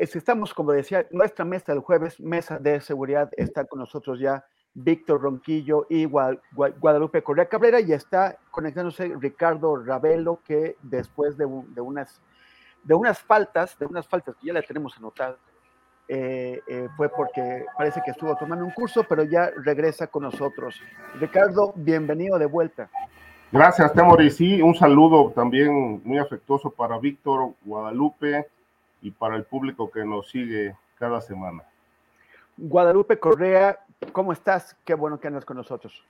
Estamos, como decía, nuestra mesa del jueves, mesa de seguridad, está con nosotros ya Víctor Ronquillo y Guadalupe Correa Cabrera y está conectándose Ricardo Ravelo que después de, unas, de unas faltas, de unas faltas que ya le tenemos anotadas, eh, eh, fue porque parece que estuvo tomando un curso, pero ya regresa con nosotros. Ricardo, bienvenido de vuelta. Gracias, Temoris. Sí, un saludo también muy afectuoso para Víctor, Guadalupe y para el público que nos sigue cada semana. Guadalupe Correa, ¿cómo estás? Qué bueno que andas con nosotros.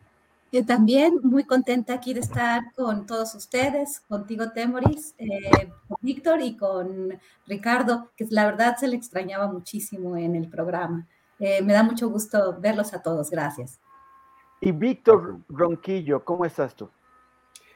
Yo también muy contenta aquí de estar con todos ustedes, contigo Temoris, eh, con Víctor y con Ricardo, que la verdad se le extrañaba muchísimo en el programa. Eh, me da mucho gusto verlos a todos, gracias. Y Víctor Ronquillo, ¿cómo estás tú?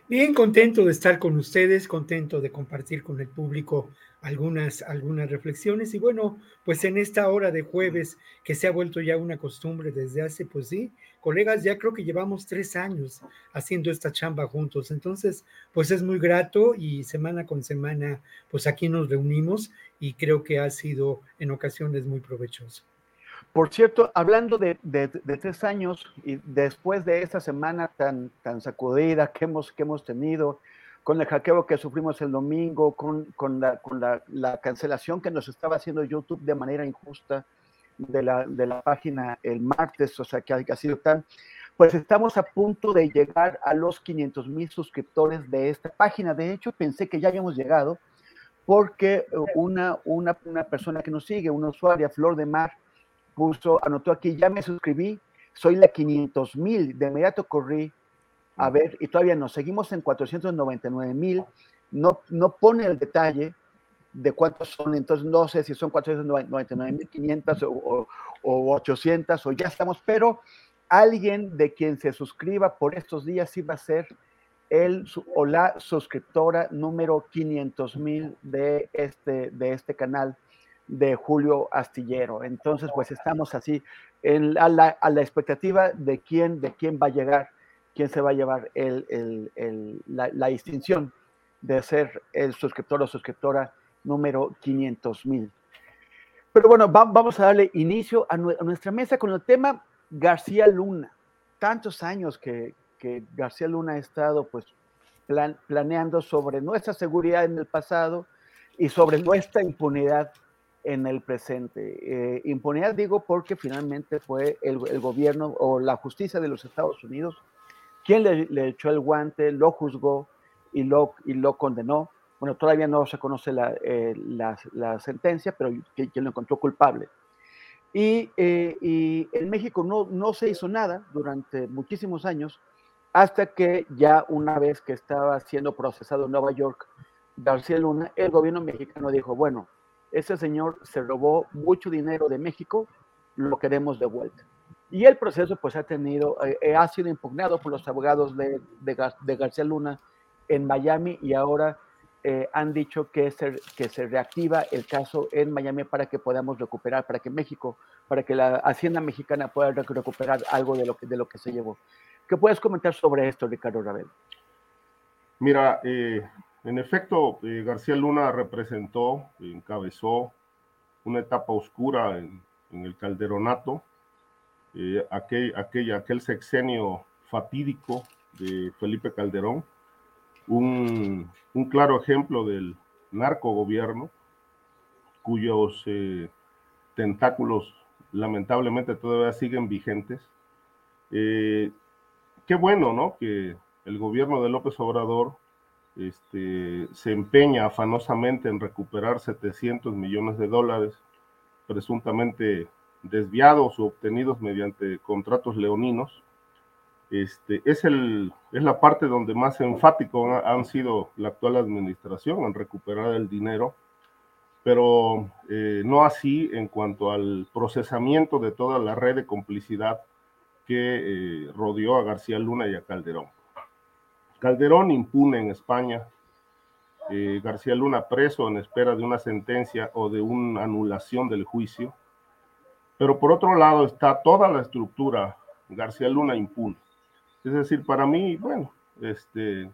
Bien, contento de estar con ustedes, contento de compartir con el público algunas, algunas reflexiones. Y bueno, pues en esta hora de jueves, que se ha vuelto ya una costumbre desde hace, pues sí, colegas, ya creo que llevamos tres años haciendo esta chamba juntos. Entonces, pues es muy grato y semana con semana, pues aquí nos reunimos y creo que ha sido en ocasiones muy provechoso. Por cierto, hablando de, tres años y después de esta semana tan, tan sacudida que hemos, que hemos tenido, con el hackeo que sufrimos el domingo, con, con, la, con la, la, cancelación que nos estaba haciendo YouTube de manera injusta de la, de la página el martes, o sea, que ha, sido tan, pues estamos a punto de llegar a los 500 mil suscriptores de esta página. De hecho, pensé que ya habíamos llegado porque una, una, una persona que nos sigue, una usuaria, Flor de Mar, puso, anotó aquí, ya me suscribí, soy la 500 mil, de inmediato corrí a ver, y todavía nos seguimos en 499 mil, no, no pone el detalle de cuántos son, entonces no sé si son 499 mil 500 o, o, 800 o ya estamos, pero alguien de quien se suscriba por estos días sí va a ser el o la suscriptora número 500 mil de este, de este canal de Julio Astillero. Entonces, pues estamos así en, a, la, expectativa de quién, de quién va a llegar quién se va a llevar la, distinción de ser el suscriptor o suscriptora número 500 mil. Pero bueno, vamos a darle inicio a, nuestra mesa con el tema García Luna. Tantos años que, García Luna ha estado pues planeando sobre nuestra seguridad en el pasado y sobre nuestra impunidad en el presente. Eh, impunidad digo porque finalmente fue el, gobierno o la justicia de los Estados Unidos ¿Quién le, echó el guante, lo juzgó y lo, y lo condenó? Bueno, todavía no se conoce la, eh, la, sentencia, pero quien lo encontró culpable. Y, eh, y, en México no, no se hizo nada durante muchísimos años, hasta que ya una vez que estaba siendo procesado en Nueva York, García Luna, el gobierno mexicano dijo, bueno, ese señor se robó mucho dinero de México, lo queremos de vuelta. Y el proceso pues ha tenido, eh, eh, ha sido impugnado por los abogados de, de, García Luna en Miami y ahora eh, han dicho que se, que se reactiva el caso en Miami para que podamos recuperar, para que México, para que la Hacienda mexicana pueda recuperar algo de lo que, de lo que se llevó. ¿Qué puedes comentar sobre esto, Ricardo Ravel? Mira, en efecto, García Luna representó, encabezó una etapa oscura en el calderonato, eh, aquel, aquel, aquel sexenio fatídico de Felipe Calderón, un, un claro ejemplo del narcogobierno, cuyos eh, tentáculos lamentablemente todavía siguen vigentes. Eh, qué bueno, ¿no? Que el gobierno de López Obrador este, se empeña afanosamente en recuperar 700 millones de dólares presuntamente desviados o obtenidos mediante contratos leoninos. Este, es, el, es la parte donde más enfático han sido la actual administración en recuperar el dinero, pero eh, no así en cuanto al procesamiento de toda la red de complicidad que eh, rodeó a García Luna y a Calderón. Calderón impune en España, eh, García Luna preso en espera de una sentencia o de una anulación del juicio, pero por otro lado está toda la estructura García Luna impune. Es decir, para mí, bueno, este,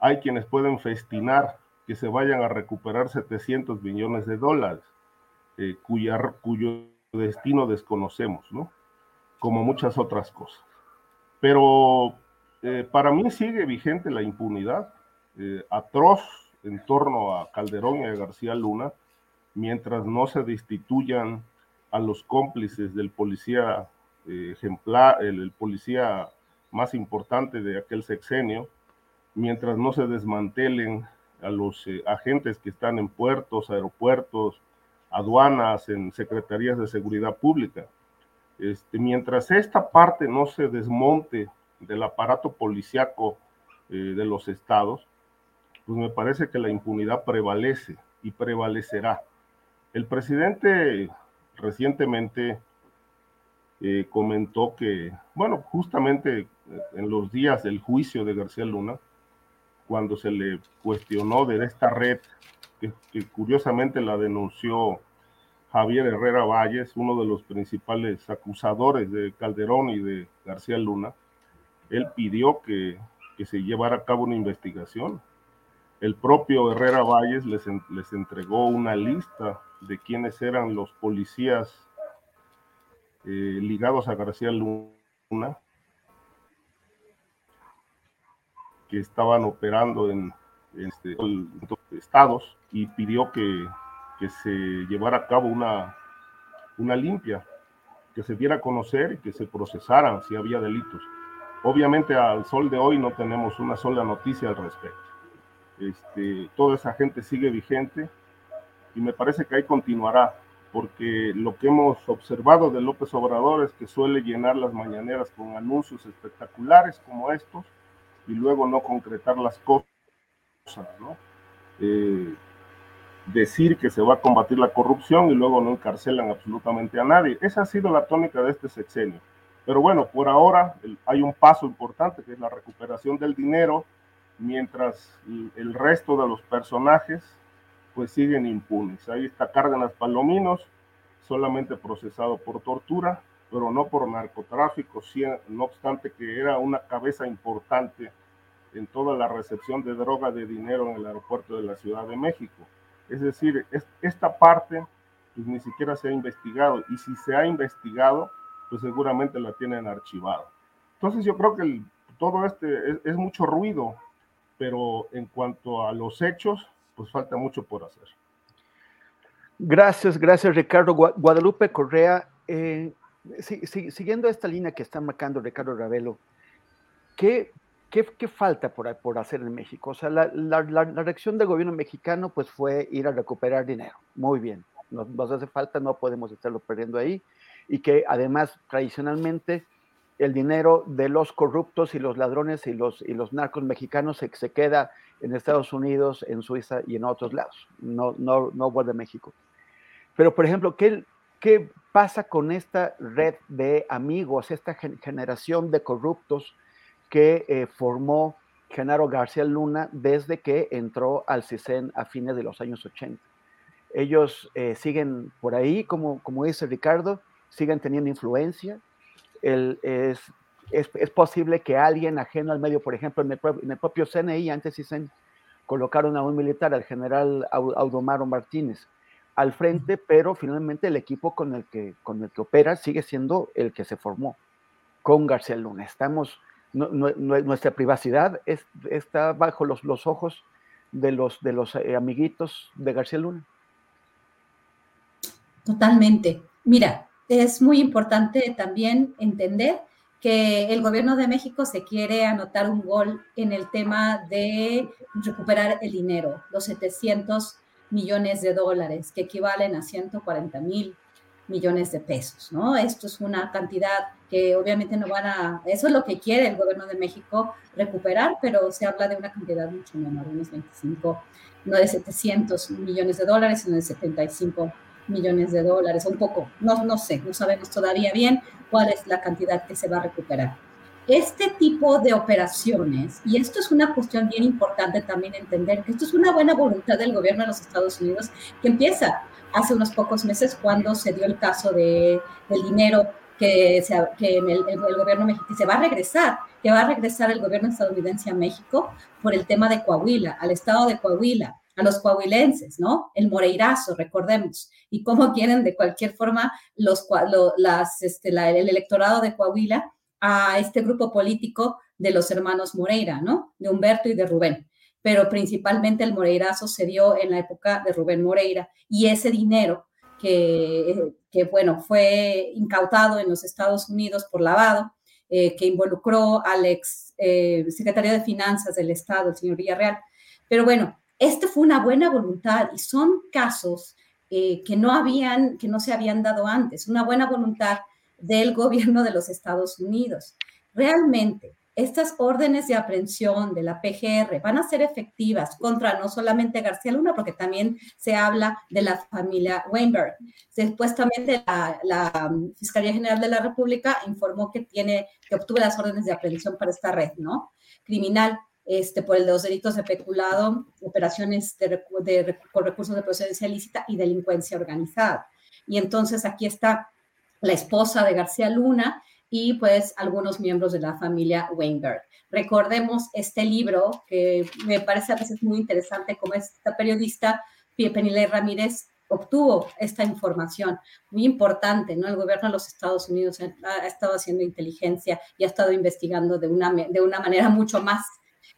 hay quienes pueden festinar que se vayan a recuperar 700 millones de dólares, eh, cuyo destino desconocemos, ¿no? Como muchas otras cosas. Pero eh, para mí sigue vigente la impunidad eh, atroz en torno a Calderón y a García Luna, mientras no se destituyan a los cómplices del policía eh, ejemplar, el, policía más importante de aquel sexenio, mientras no se desmantelen a los agentes que están en puertos, aeropuertos, aduanas, en secretarías de seguridad pública. Este, mientras esta parte no se desmonte del aparato policiaco eh, de los estados, pues me parece que la impunidad prevalece y prevalecerá. El presidente recientemente eh, comentó que, bueno, justamente eh, en los días del juicio de García Luna, cuando se le cuestionó de esta red, que, que curiosamente la denunció Javier Herrera Valles, uno de los principales acusadores de Calderón y de García Luna, él pidió que, se llevara a cabo una investigación. El propio Herrera Valles les, les entregó una lista de quiénes eran los policías eh, ligados a García Luna que estaban operando en, este, estados y pidió que, que, se llevara a cabo una, una limpia, que se diera a conocer y que se procesaran si había delitos. Obviamente al sol de hoy no tenemos una sola noticia al respecto. Este, toda esa gente sigue vigente y me parece que ahí continuará, porque lo que hemos observado de López Obrador es que suele llenar las mañaneras con anuncios espectaculares como estos y luego no concretar las cosas, ¿no? Eh, decir que se va a combatir la corrupción y luego no encarcelan absolutamente a nadie. Esa ha sido la tónica de este sexenio pero bueno, por ahora hay un paso importante que es la recuperación del dinero, mientras el resto de los personajes pues siguen impunes. Ahí está Cárdenas Palominos, solamente procesado por tortura, pero no por narcotráfico, no obstante que era una cabeza importante en toda la recepción de droga de dinero en el aeropuerto de la Ciudad de México. Es decir, esta parte pues, ni siquiera se ha investigado y si se ha investigado, pues seguramente la tienen archivada. Entonces yo creo que todo este es, mucho ruido, pero en cuanto a los hechos, pues falta mucho por hacer. Gracias, gracias Ricardo. Guadalupe Correa, eh, siguiendo esta línea que está marcando Ricardo Ravelo, ¿qué, qué, falta por, por, hacer en México? O sea, la, la, la, reacción del gobierno mexicano pues fue ir a recuperar dinero. Muy bien, nos, nos hace falta, no podemos estarlo perdiendo ahí y que además tradicionalmente el dinero de los corruptos y los ladrones y los, y los narcos mexicanos se, se queda en Estados Unidos, en Suiza y en otros lados, no, no, no vuelve a México. Pero, por ejemplo, ¿qué, ¿qué pasa con esta red de amigos, esta generación de corruptos que eh, formó Genaro García Luna desde que entró al CISEN a fines de los años 80? Ellos eh, siguen por ahí, como, como dice Ricardo, siguen teniendo influencia. El, es, es, posible que alguien ajeno al medio, por ejemplo, en el, propio CNI, antes se colocaron a un militar, al general Audomaro Martínez, al frente, pero finalmente el equipo con el que, con el que opera sigue siendo el que se formó con García Luna. Estamos, nuestra privacidad está bajo los, los, ojos de los, de los eh, amiguitos de García Luna. Totalmente. Mira, es muy importante también entender que el gobierno de México se quiere anotar un gol en el tema de recuperar el dinero, los 700 millones de dólares, que equivalen a 140 mil millones de pesos, ¿no? Esto es una cantidad que obviamente no van a, eso es lo que quiere el gobierno de México recuperar, pero se habla de una cantidad mucho menor, unos 25, no de 700 millones de dólares, sino de 75 millones de dólares, un poco, no, no sé, no sabemos todavía bien cuál es la cantidad que se va a recuperar. Este tipo de operaciones, y esto es una cuestión bien importante también entender, que esto es una buena voluntad del gobierno de los Estados Unidos, que empieza hace unos pocos meses cuando se dio el caso de, del dinero que el, el, gobierno mexicano se va a regresar, que va a regresar el gobierno estadounidense a México por el tema de Coahuila, al estado de Coahuila a los coahuilenses, ¿no? El Moreirazo, recordemos, y cómo quieren de cualquier forma los, las, este, el electorado de Coahuila a este grupo político de los hermanos Moreira, ¿no? De Humberto y de Rubén. Pero principalmente el Moreirazo se dio en la época de Rubén Moreira y ese dinero que, que bueno, fue incautado en los Estados Unidos por lavado, eh, que involucró al ex eh, secretario de Finanzas del Estado, el señor Villarreal. Pero bueno, este fue una buena voluntad y son casos eh, que no habían, que no se habían dado antes, una buena voluntad del gobierno de los Estados Unidos. Realmente, estas órdenes de aprehensión de la PGR van a ser efectivas contra no solamente García Luna, porque también se habla de la familia Weinberg. Supuestamente la, la Fiscalía General de la República informó que tiene, que obtuvo las órdenes de aprehensión para esta red, ¿no? Criminal este, por el de los delitos de peculado, operaciones de, de, con recursos de procedencia ilícita y delincuencia organizada. Y entonces aquí está la esposa de García Luna y pues algunos miembros de la familia Weinberg. Recordemos este libro que me parece a veces muy interesante como esta periodista Penilei Ramírez obtuvo esta información muy importante, ¿no? El gobierno de los Estados Unidos ha, ha, estado haciendo inteligencia y ha estado investigando de una, de una manera mucho más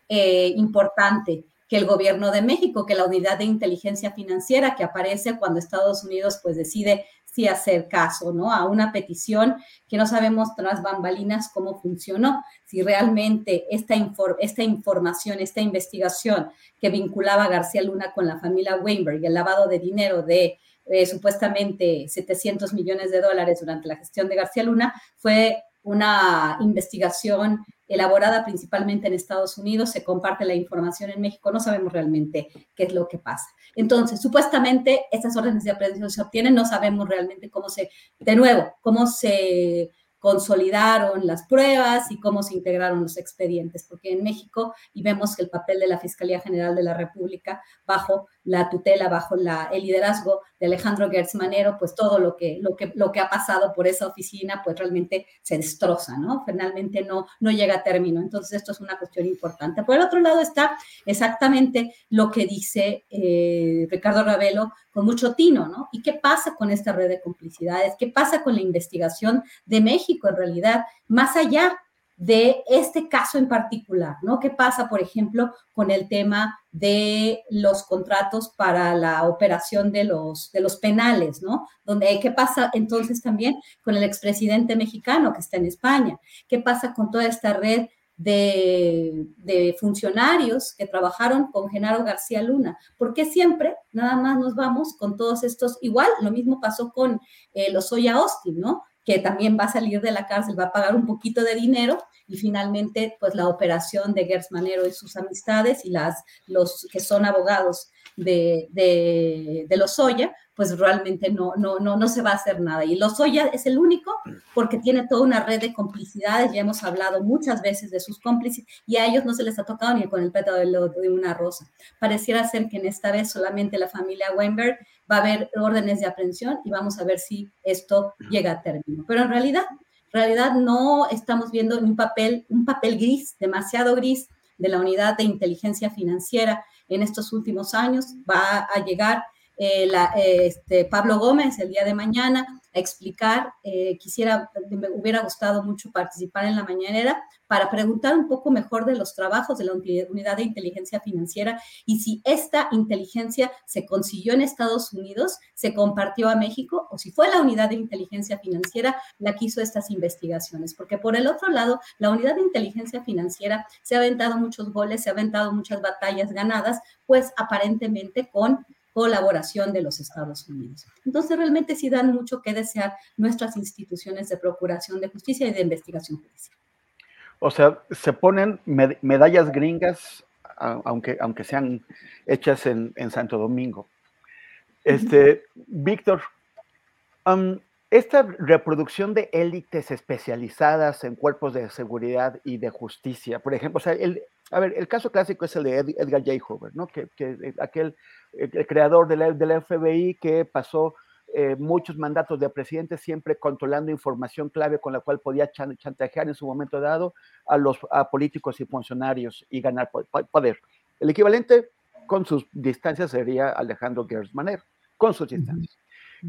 eh, importante que el gobierno de México, que la unidad de inteligencia financiera que aparece cuando Estados Unidos pues decide si hacer caso, ¿no? A una petición que no sabemos tras bambalinas cómo funcionó, si realmente esta, esta información, esta investigación que vinculaba a García Luna con la familia Weinberg y el lavado de dinero de eh, supuestamente 700 millones de dólares durante la gestión de García Luna fue una investigación elaborada principalmente en Estados Unidos, se comparte la información en México, no sabemos realmente qué es lo que pasa. Entonces, supuestamente estas órdenes de aprehensión se obtienen, no sabemos realmente cómo se, de nuevo, cómo se consolidaron las pruebas y cómo se integraron los expedientes, porque en México, y vemos que el papel de la Fiscalía General de la República, bajo la tutela, bajo la, el liderazgo Alejandro Gertz Manero, pues todo lo que, lo, que, lo que ha pasado por esa oficina, pues realmente se destroza, ¿no? Finalmente no, no llega a término. Entonces, esto es una cuestión importante. Por el otro lado está exactamente lo que dice eh, Ricardo Ravelo con mucho tino, ¿no? ¿Y qué pasa con esta red de complicidades? ¿Qué pasa con la investigación de México en realidad? Más allá de este caso en particular, ¿no? ¿Qué pasa, por ejemplo, con el tema de los contratos para la operación de los, de los penales, ¿no? Donde, ¿Qué pasa entonces también con el expresidente mexicano que está en España? ¿Qué pasa con toda esta red de, de, funcionarios que trabajaron con Genaro García Luna. porque siempre nada más nos vamos con todos estos? Igual, lo mismo pasó con eh, los Oya Austin, ¿no? Que también va a salir de la cárcel, va a pagar un poquito de dinero y finalmente, pues la operación de Gers Manero y sus amistades y las, los que son abogados de, de, de Lozoya, pues realmente no, no, no, no se va a hacer nada. Y Lozoya es el único porque tiene toda una red de complicidades, ya hemos hablado muchas veces de sus cómplices y a ellos no se les ha tocado ni con el pétalo de, de una rosa. Pareciera ser que en esta vez solamente la familia Weinberg va a haber órdenes de aprehensión y vamos a ver si esto llega a término. Pero en realidad, en realidad no estamos viendo un papel, un papel gris, demasiado gris de la unidad de inteligencia financiera en estos últimos años. Va a llegar eh, este, Pablo Gómez el día de mañana a explicar. Eh, quisiera, me hubiera gustado mucho participar en la mañanera para preguntar un poco mejor de los trabajos de la unidad de inteligencia financiera y si esta inteligencia se consiguió en Estados Unidos, se compartió a México o si fue la unidad de inteligencia financiera la que hizo estas investigaciones. Porque por el otro lado, la unidad de inteligencia financiera se ha aventado muchos goles, se ha aventado muchas batallas ganadas, pues aparentemente con colaboración de los Estados Unidos. Entonces, realmente sí dan mucho que desear nuestras instituciones de procuración de justicia y de investigación judicial. O sea, se ponen medallas gringas, aunque, aunque sean hechas en, Santo Domingo. Este, Víctor, esta reproducción de élites especializadas en cuerpos de seguridad y de justicia, por ejemplo, o sea, el, a ver, el caso clásico es el de Edgar J. Hoover, ¿no? Que, que aquel el creador de la, FBI que pasó eh, muchos mandatos de presidente siempre controlando información clave con la cual podía chantajear en su momento dado a los políticos y funcionarios y ganar poder. El equivalente con sus distancias sería Alejandro Gersmaner, con sus distancias.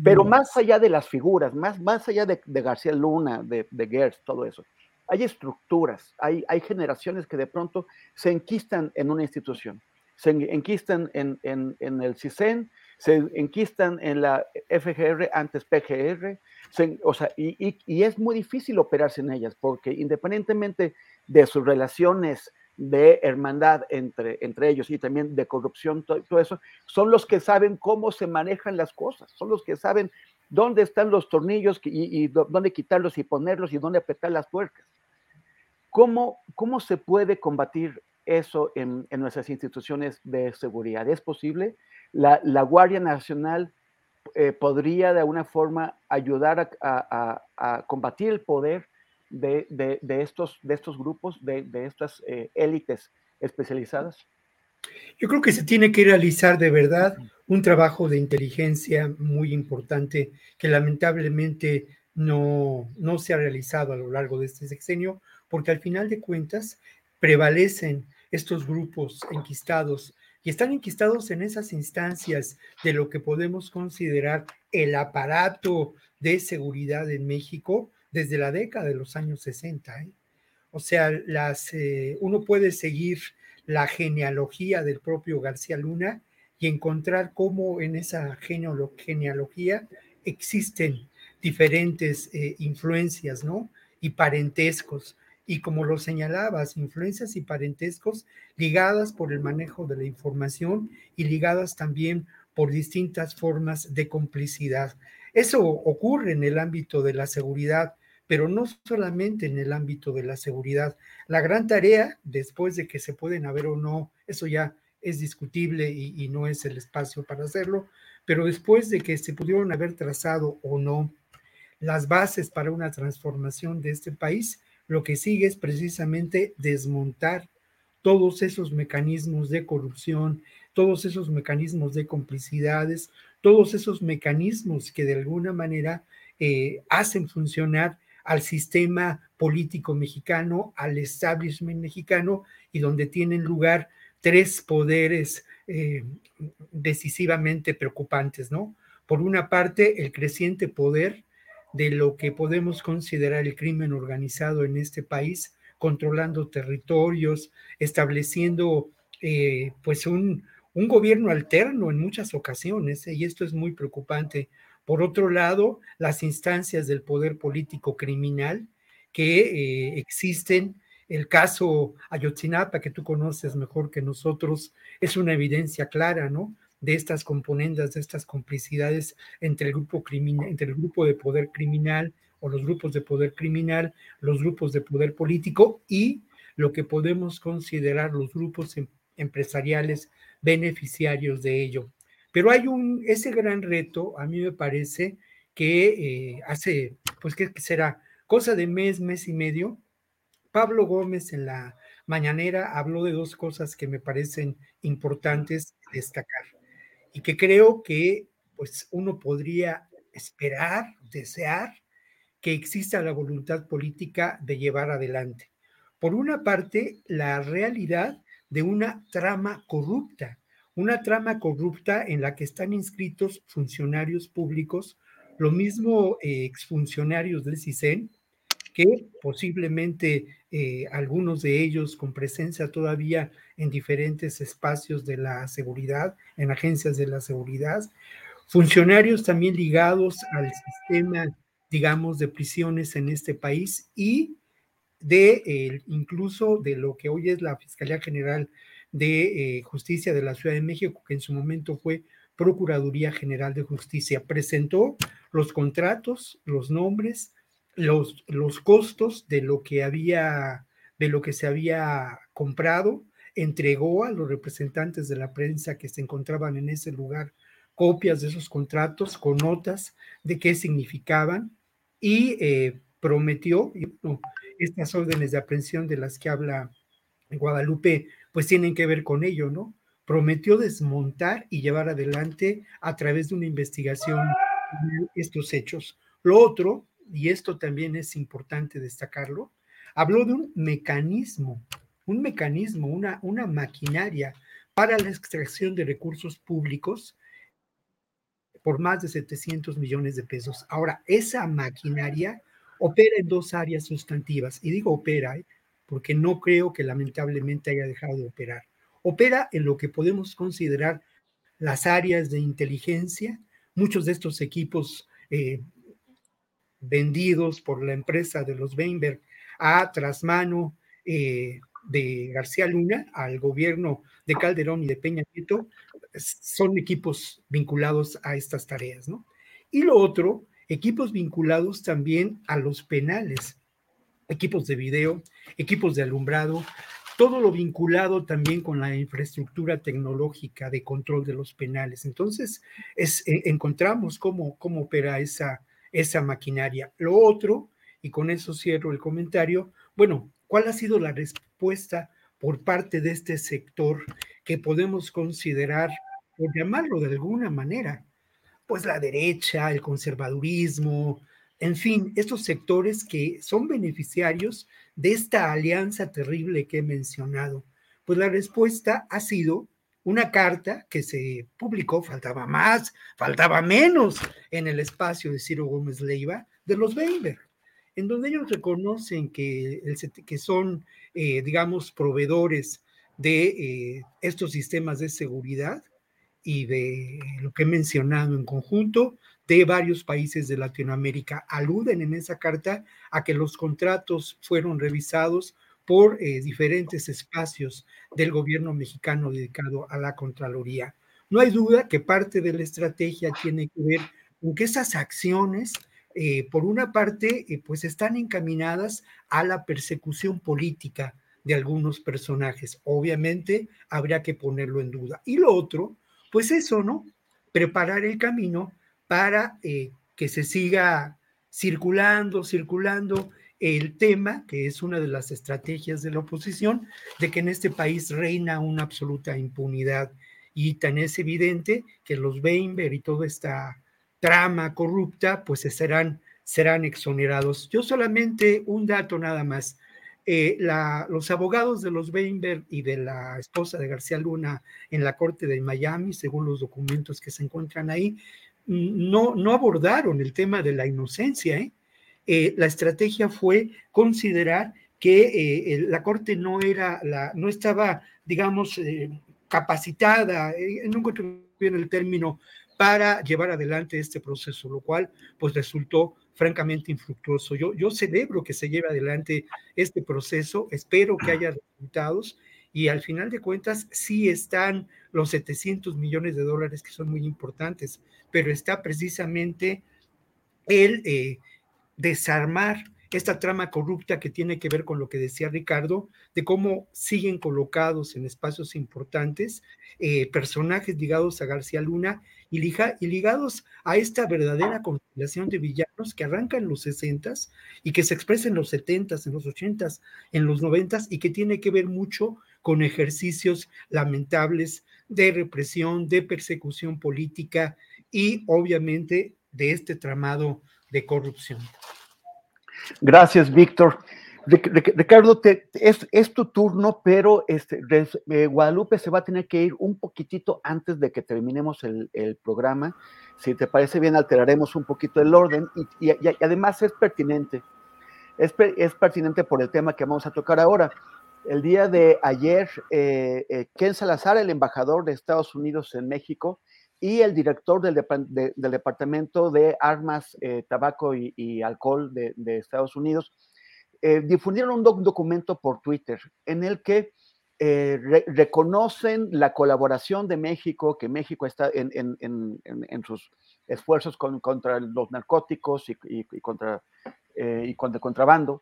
Pero más allá de las figuras, más, más allá de, García Luna, de, de Gers, todo eso, hay estructuras, hay, hay generaciones que de pronto se enquistan en una institución se enquistan en, el CISEN, se enquistan en la FGR, antes PGR, o sea, y, es muy difícil operarse en ellas, porque independientemente de sus relaciones de hermandad entre, entre ellos y también de corrupción, todo, todo, eso, son los que saben cómo se manejan las cosas, son los que saben dónde están los tornillos y, dónde quitarlos y ponerlos y dónde apretar las tuercas. ¿Cómo, ¿Cómo se puede combatir eso en, nuestras instituciones de seguridad. ¿Es posible? La, Guardia Nacional eh, podría de alguna forma ayudar a, combatir el poder de, estos, de estos grupos, de, estas eh, élites especializadas? Yo creo que se tiene que realizar de verdad un trabajo de inteligencia muy importante que lamentablemente no, no se ha realizado a lo largo de este sexenio, porque al final de cuentas prevalecen estos grupos enquistados y están enquistados en esas instancias de lo que podemos considerar el aparato de seguridad en México desde la década de los años 60. ¿eh? O sea, las, eh, uno puede seguir la genealogía del propio García Luna y encontrar cómo en esa genealogía existen diferentes eh, influencias, ¿no? Y parentescos y como lo señalabas, influencias y parentescos ligadas por el manejo de la información y ligadas también por distintas formas de complicidad. Eso ocurre en el ámbito de la seguridad, pero no solamente en el ámbito de la seguridad. La gran tarea, después de que se pueden haber o no, eso ya es discutible y, y no es el espacio para hacerlo, pero después de que se pudieron haber trazado o no las bases para una transformación de este país, lo que sigue es precisamente desmontar todos esos mecanismos de corrupción, todos esos mecanismos de complicidades, todos esos mecanismos que de alguna manera eh, hacen funcionar al sistema político mexicano, al establishment mexicano, y donde tienen lugar tres poderes eh, decisivamente preocupantes, ¿no? Por una parte, el creciente poder de lo que podemos considerar el crimen organizado en este país, controlando territorios, estableciendo eh, pues un, gobierno alterno en muchas ocasiones, y esto es muy preocupante. Por otro lado, las instancias del poder político criminal que eh, existen, el caso Ayotzinapa, que tú conoces mejor que nosotros, es una evidencia clara, ¿no? De estas componentes, de estas complicidades entre el grupo criminal, entre el grupo de poder criminal o los grupos de poder criminal, los grupos de poder político y lo que podemos considerar los grupos em, empresariales beneficiarios de ello. Pero hay un, ese gran reto, a mí me parece que eh, hace, pues que será cosa de mes, mes y medio, Pablo Gómez en la mañanera habló de dos cosas que me parecen importantes destacar y que creo que pues uno podría esperar, desear que exista la voluntad política de llevar adelante. Por una parte, la realidad de una trama corrupta, una trama corrupta en la que están inscritos funcionarios públicos, lo mismo eh, exfuncionarios del CISEN, que posiblemente eh, algunos de ellos con presencia todavía en diferentes espacios de la seguridad, en agencias de la seguridad, funcionarios también ligados al sistema, digamos, de prisiones en este país y de eh, incluso de lo que hoy es la Fiscalía General de eh, Justicia de la Ciudad de México, que en su momento fue Procuraduría General de Justicia. Presentó los contratos, los nombres, los, los costos de lo que había, de lo que se había comprado, entregó a los representantes de la prensa que se encontraban en ese lugar copias de esos contratos con notas de qué significaban y eh, prometió, estas órdenes de aprehensión de las que habla Guadalupe, pues tienen que ver con ello, ¿no? Prometió desmontar y llevar adelante a través de una investigación estos hechos. Lo otro, y esto también es importante destacarlo, habló de un mecanismo, un mecanismo, una, una maquinaria para la extracción de recursos públicos por más de 700 millones de pesos. Ahora, esa maquinaria opera en dos áreas sustantivas, y digo opera, ¿eh? porque no creo que lamentablemente haya dejado de operar. Opera en lo que podemos considerar las áreas de inteligencia, muchos de estos equipos eh, vendidos por la empresa de los Weinberg a trasmano eh, de García Luna al gobierno de Calderón y de Peña Nieto, son equipos vinculados a estas tareas, ¿no? Y lo otro, equipos vinculados también a los penales, equipos de video, equipos de alumbrado, todo lo vinculado también con la infraestructura tecnológica de control de los penales. Entonces, es, eh, encontramos cómo, cómo opera esa, esa maquinaria. Lo otro, y con eso cierro el comentario, bueno, ¿cuál ha sido la respuesta por parte de este sector que podemos considerar, por llamarlo de alguna manera, pues la derecha, el conservadurismo, en fin, estos sectores que son beneficiarios de esta alianza terrible que he mencionado. Pues la respuesta ha sido una carta que se publicó, faltaba más, faltaba menos en el espacio de Ciro Gómez Leiva, de los Weimberg, en donde ellos reconocen que, que son, eh, digamos, proveedores de eh, estos sistemas de seguridad y de lo que he mencionado en conjunto de varios países de Latinoamérica. Aluden en esa carta a que los contratos fueron revisados por eh, diferentes espacios del gobierno mexicano dedicado a la Contraloría. No hay duda que parte de la estrategia tiene que ver con que esas acciones, eh, por una parte, eh, pues están encaminadas a la persecución política de algunos personajes. Obviamente habría que ponerlo en duda. Y lo otro, pues eso, ¿no? Preparar el camino para que se siga circulando, circulando el tema, que es una de las estrategias de la oposición, de que en este país reina una absoluta impunidad. Y tan es evidente que los Weinberg y toda esta trama corrupta, pues serán, serán exonerados. Yo solamente un dato nada más. Eh, los abogados de los Weinberg y de la esposa de García Luna en la corte de Miami, según los documentos que se encuentran ahí, no, no abordaron el tema de la inocencia, ¿eh? Eh, la estrategia fue considerar que eh, la Corte no era la, no estaba, digamos, eh, capacitada, no encuentro bien el término, para llevar adelante este proceso, lo cual pues resultó francamente infructuoso. Yo, yo celebro que se lleve adelante este proceso, espero que haya resultados y al final de cuentas sí están los 700 millones de dólares que son muy importantes, pero está precisamente el desarmar esta trama corrupta que tiene que ver con lo que decía Ricardo, de cómo siguen colocados en espacios importantes eh, personajes ligados a García Luna y, ligados a esta verdadera constelación de villanos que arranca en los 60 y que se expresa en los 70 en los 80 en los 90 y que tiene que ver mucho con ejercicios lamentables de represión, de persecución política y obviamente de este tramado corrupción. Gracias, Víctor. Ricardo, es, tu turno, pero este, eh, Guadalupe se va a tener que ir un poquitito antes de que terminemos el, programa. Si te parece bien, alteraremos un poquito el orden y, además es pertinente. Es, pertinente por el tema que vamos a tocar ahora. El día de ayer, eh, eh, Ken Salazar, el embajador de Estados Unidos en México, y el director del, Departamento de Armas, Tabaco y, Alcohol de, de Estados Unidos, eh, difundieron un documento por Twitter en el que eh, reconocen la colaboración de México, que México está en, sus esfuerzos contra los narcóticos y, contra, eh, contra el contrabando.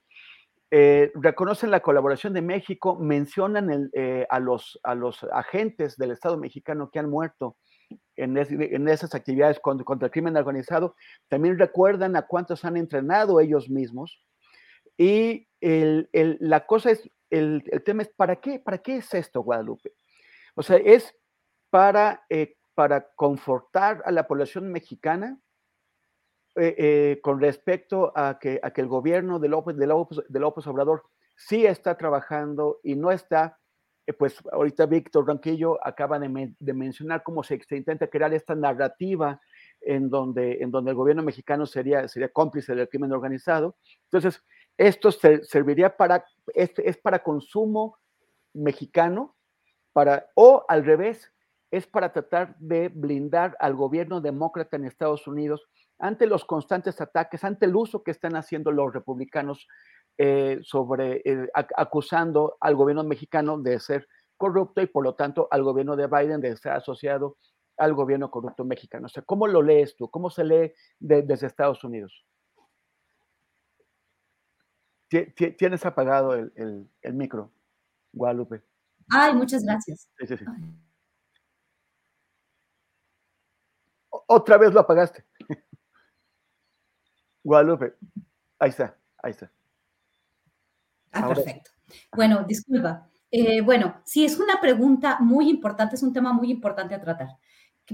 reconocen la colaboración de México, mencionan a los agentes del Estado mexicano que han muerto en, esas actividades contra, contra, el crimen organizado. También recuerdan a cuántos han entrenado ellos mismos y la cosa es, el, tema es, ¿para qué? ¿Para qué es esto, Guadalupe? O sea, es para, eh, para confortar a la población mexicana eh, eh, con respecto a que, a que el gobierno de López, de, López, de López Obrador sí está trabajando y no está, pues ahorita Víctor Ranquillo acaba de, mencionar cómo se, intenta crear esta narrativa en donde, el gobierno mexicano sería, cómplice del crimen organizado. Entonces, esto serviría para, es para consumo mexicano, para, o al revés, es para tratar de blindar al gobierno demócrata en Estados Unidos ante los constantes ataques, ante el uso que están haciendo los republicanos eh, sobre, eh, acusando al gobierno mexicano de ser corrupto y por lo tanto al gobierno de Biden de estar asociado al gobierno corrupto mexicano. O sea, ¿cómo lo lees tú? ¿Cómo se lee desde Estados Unidos? Tienes apagado el, micro, Guadalupe. Ay, muchas gracias. Otra vez lo apagaste. Guadalupe, ahí está, ahí está. Ah, perfecto. Bueno, disculpa. Eh, bueno, sí, es una pregunta muy importante, es un tema muy importante a tratar.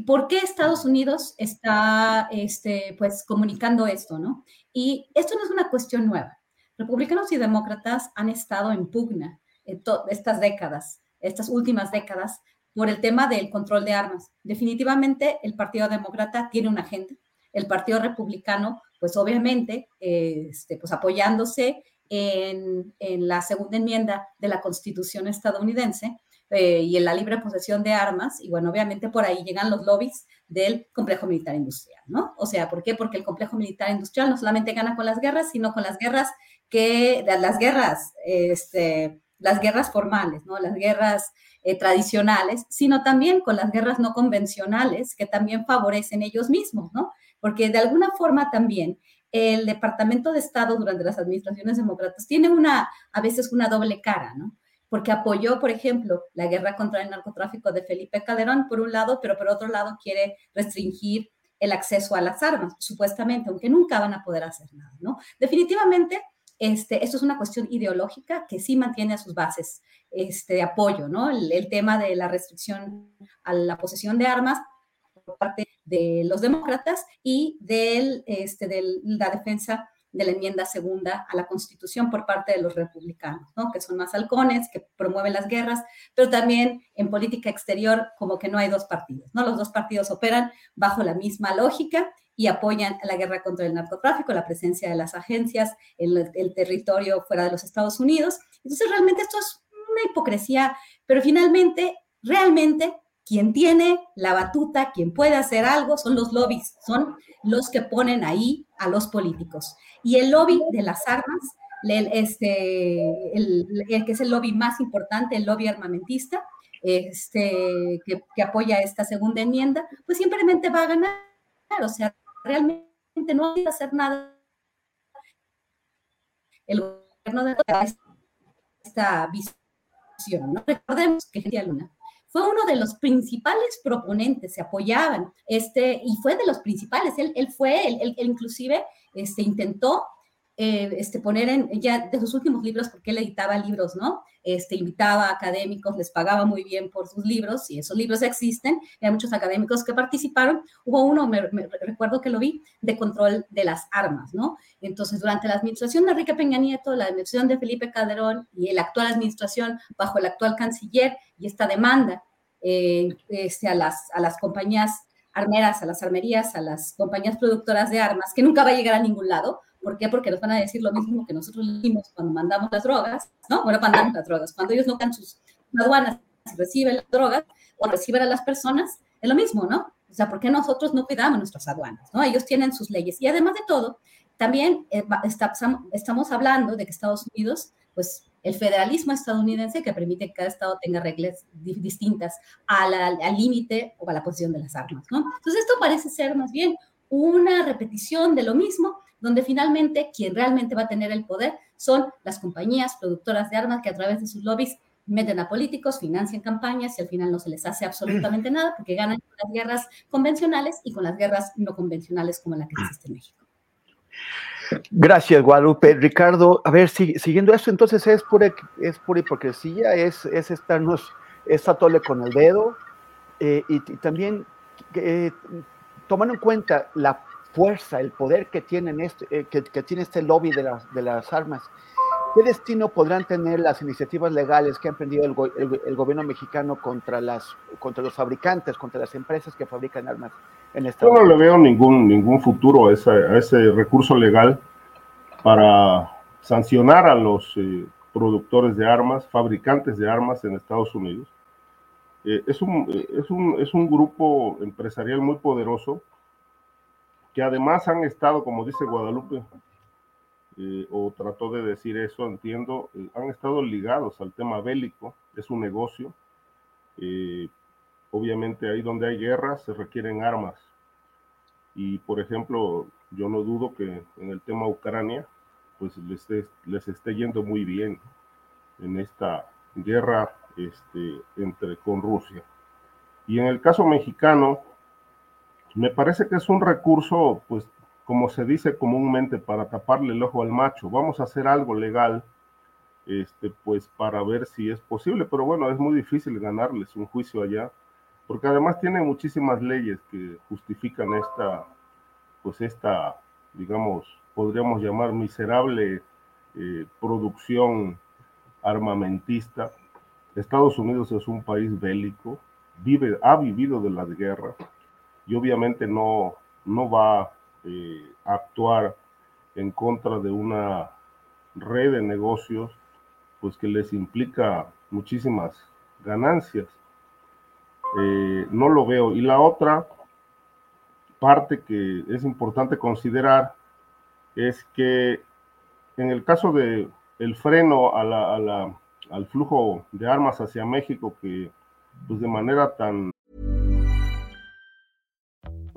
¿Por qué Estados Unidos está este, pues, comunicando esto? ¿no? Y esto no es una cuestión nueva republicanos y demócratas han estado en pugna en estas décadas, estas últimas décadas, por el tema del control de armas. Definitivamente el Partido Demócrata tiene una agenda. El Partido Republicano, pues obviamente, este, pues apoyándose en, la segunda enmienda de la Constitución estadounidense, eh, y en la libre posesión de armas, y bueno, obviamente por ahí llegan los lobbies del complejo militar industrial, ¿no? O sea, ¿por qué? Porque el complejo militar industrial no solamente gana con las guerras, sino con las guerras que, las guerras, este, las guerras formales, ¿no? Las guerras eh, tradicionales, sino también con las guerras no convencionales que también favorecen ellos mismos, ¿no? Porque de alguna forma también el Departamento de Estado durante las administraciones demócratas tiene una, a veces una doble cara, ¿no? porque apoyó, por ejemplo, la guerra contra el narcotráfico de Felipe Calderón, por un lado, pero por otro lado quiere restringir el acceso a las armas, supuestamente, aunque nunca van a poder hacer nada, ¿no? Definitivamente, este, esto es una cuestión ideológica que sí mantiene a sus bases este, de apoyo, ¿no? El, el tema de la restricción a la posesión de armas por parte de los demócratas y del, este, de la defensa de la enmienda segunda a la Constitución por parte de los republicanos, ¿no? que son más halcones, que promueven las guerras, pero también en política exterior como que no hay dos partidos, ¿no? Los dos partidos operan bajo la misma lógica y apoyan la guerra contra el narcotráfico, la presencia de las agencias en el, territorio fuera de los Estados Unidos. Entonces, realmente esto es una hipocresía, pero finalmente, realmente quien tiene la batuta, quien puede hacer algo, son los lobbies, son los que ponen ahí a los políticos. Y el lobby de las armas, el, este, que es el lobby más importante, el lobby armamentista, este, que, apoya esta segunda enmienda, pues simplemente va a ganar. O sea, realmente no hay que hacer nada. El gobierno de esta visión. ¿no? Recordemos que Luna fue uno de los principales proponentes, se apoyaban, este, y fue de los principales, él, él fue, él, él, inclusive este, intentó eh, este, poner en, ya de sus últimos libros, porque él editaba libros, ¿no? Este, invitaba a académicos, les pagaba muy bien por sus libros, y esos libros existen, hay muchos académicos que participaron. Hubo uno, me, recuerdo que lo vi, de control de las armas, ¿no? Entonces, durante la administración de Enrique Peña Nieto, la administración de Felipe Calderón y la actual administración bajo el actual canciller y esta demanda eh, este, las, a las compañías armeras, a las armerías, a las compañías productoras de armas, que nunca va a llegar a ningún lado, ¿Por qué? Porque nos van a decir lo mismo que nosotros decimos cuando mandamos las drogas, ¿no? Bueno, mandamos las drogas. Cuando ellos no dan sus aduanas reciben las drogas o reciben a las personas, es lo mismo, ¿no? O sea, ¿por qué nosotros no cuidamos nuestras aduanas? ¿no? Ellos tienen sus leyes. Y además de todo, también eh, estamos hablando de que Estados Unidos, pues el federalismo estadounidense que permite que cada estado tenga reglas distintas al límite o a la posición de las armas, ¿no? Entonces esto parece ser más bien una repetición de lo mismo, donde finalmente quien realmente va a tener el poder son las compañías productoras de armas que a través de sus lobbies meten a políticos, financian campañas y al final no se les hace absolutamente nada porque ganan con las guerras convencionales y con las guerras no convencionales como la que existe en México. Gracias, Guadalupe. Ricardo, a ver, siguiendo eso, entonces es pura, es pura hipocresía, es, es estarnos, es atole con el dedo eh, y, también eh, tomando en cuenta la fuerza, el poder que, tienen este, eh, que, tiene este lobby de las, de las armas, ¿qué destino podrán tener las iniciativas legales que ha emprendido el, gobierno mexicano contra, las, contra los fabricantes, contra las empresas que fabrican armas en esta Yo no le veo ningún, ningún futuro a ese, a ese recurso legal para sancionar a los eh, productores de armas, fabricantes de armas en Estados Unidos. Eh, es, un, es, un, es un grupo empresarial muy poderoso que además han estado, como dice Guadalupe, eh, o trató de decir eso, entiendo, eh, han estado ligados al tema bélico, es un negocio. Eh, obviamente ahí donde hay guerras se requieren armas. Y por ejemplo, yo no dudo que en el tema Ucrania, pues les, les esté yendo muy bien en esta guerra este, entre, con Rusia. Y en el caso mexicano, me parece que es un recurso, pues, como se dice comúnmente, para taparle el ojo al macho. Vamos a hacer algo legal, este, pues, para ver si es posible. Pero bueno, es muy difícil ganarles un juicio allá, porque además tiene muchísimas leyes que justifican esta, pues, esta, digamos, podríamos llamar miserable eh, producción armamentista. Estados Unidos es un país bélico, vive, ha vivido de las guerras y obviamente no, no va eh, a actuar en contra de una red de negocios pues que les implica muchísimas ganancias. Eh, no lo veo. Y la otra parte que es importante considerar es que en el caso de el freno al flujo de armas hacia México que pues de manera tan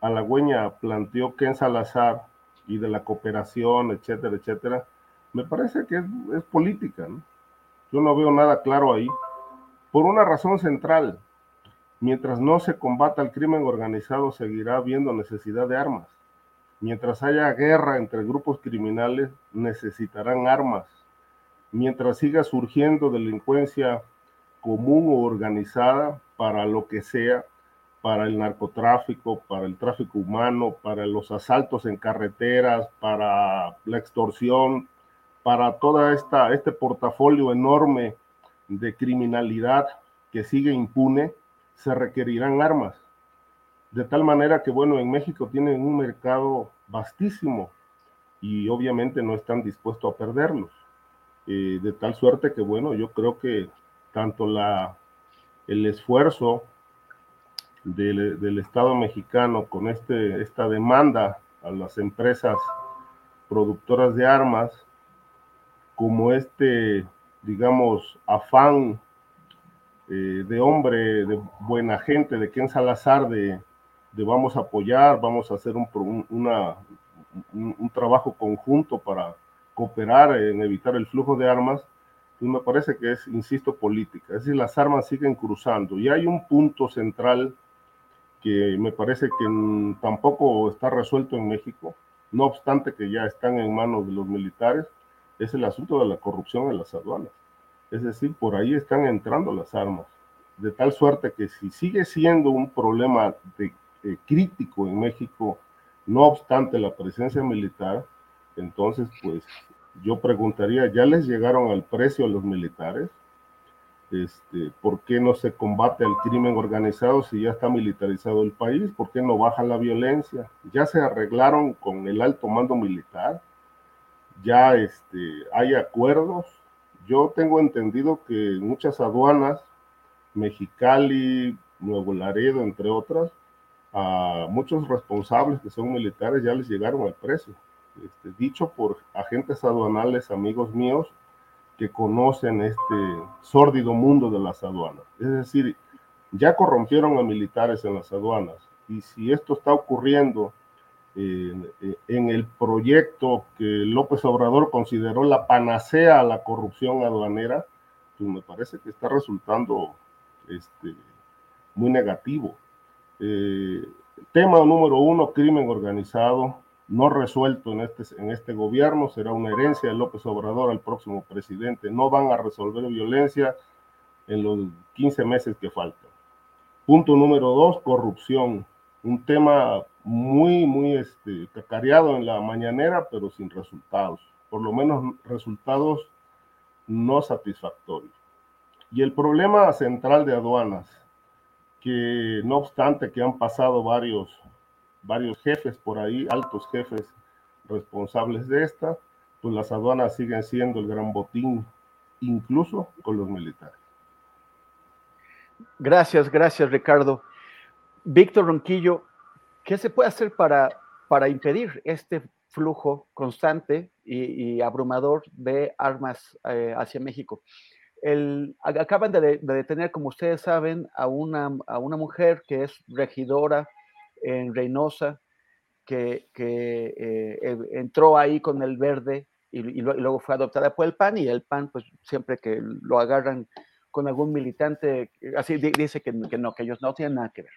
Alagüeña planteó Ken Salazar y de la cooperación, etcétera, etcétera, me parece que es, política. Yo no veo nada claro ahí. Por una razón central, mientras no se combata el crimen organizado, seguirá habiendo necesidad de armas. Mientras haya guerra entre grupos criminales, necesitarán armas. Mientras siga surgiendo delincuencia común o organizada para lo que sea, para el narcotráfico, para el tráfico humano, para los asaltos en carreteras, para la extorsión, para toda esta este portafolio enorme de criminalidad que sigue impune, se requerirán armas. de tal manera que, bueno, en México tienen un mercado vastísimo y obviamente no están dispuestos a perderlos. Eh, de tal suerte que, bueno, yo creo que tanto la, el esfuerzo del, Estado mexicano con este, esta demanda a las empresas productoras de armas, como este, digamos, afán eh, de hombre, de buena gente, de Ken Salazar, de, de vamos a apoyar, vamos a hacer un, una, un, trabajo conjunto para cooperar en evitar el flujo de armas, pues me parece que es, insisto, política. Es decir, las armas siguen cruzando y hay un punto central que me parece que tampoco está resuelto en México, no obstante que ya están en manos de los militares, es el asunto de la corrupción en las aduanas. Es decir, por ahí están entrando las armas, de tal suerte que si sigue siendo un problema eh, crítico en México, no obstante la presencia militar, entonces pues yo preguntaría, ¿ya les llegaron al precio a los militares? Este, ¿Por qué no se combate al crimen organizado si ya está militarizado el país? ¿Por qué no baja la violencia? ¿Ya se arreglaron con el alto mando militar? ¿Ya este, hay acuerdos? Yo tengo entendido que muchas aduanas, Mexicali, Nuevo Laredo, entre otras, a muchos responsables que son militares ya les llegaron al precio. Este, dicho por agentes aduanales, amigos míos, que conocen este sórdido mundo de las aduanas. Es decir, ya corrompieron a militares en las aduanas y si esto está ocurriendo en, en el proyecto que López Obrador consideró la panacea a la corrupción aduanera, pues me parece que está resultando este, muy negativo. Eh, tema número uno, crimen organizado, no resuelto en este, en este gobierno, será una herencia de López Obrador al próximo presidente. No van a resolver violencia en los 15 meses que faltan. Punto número dos, corrupción. Un tema muy, muy este, cacareado en la mañanera, pero sin resultados. Por lo menos resultados no satisfactorios. Y el problema central de aduanas, que no obstante que han pasado varios, varios jefes por ahí, altos jefes responsables de esta, pues las aduanas siguen siendo el gran botín, incluso con los militares. Gracias, gracias Ricardo. Víctor Ronquillo, ¿qué se puede hacer para, para impedir este flujo constante y, abrumador de armas eh, hacia México? El, acaban de, detener, como ustedes saben, a una, a una mujer que es regidora en Reynosa, que, que eh, entró ahí con el verde y, luego fue adoptada por el PAN y el PAN, pues siempre que lo agarran con algún militante, así dice que, que no, que ellos no tienen nada que ver.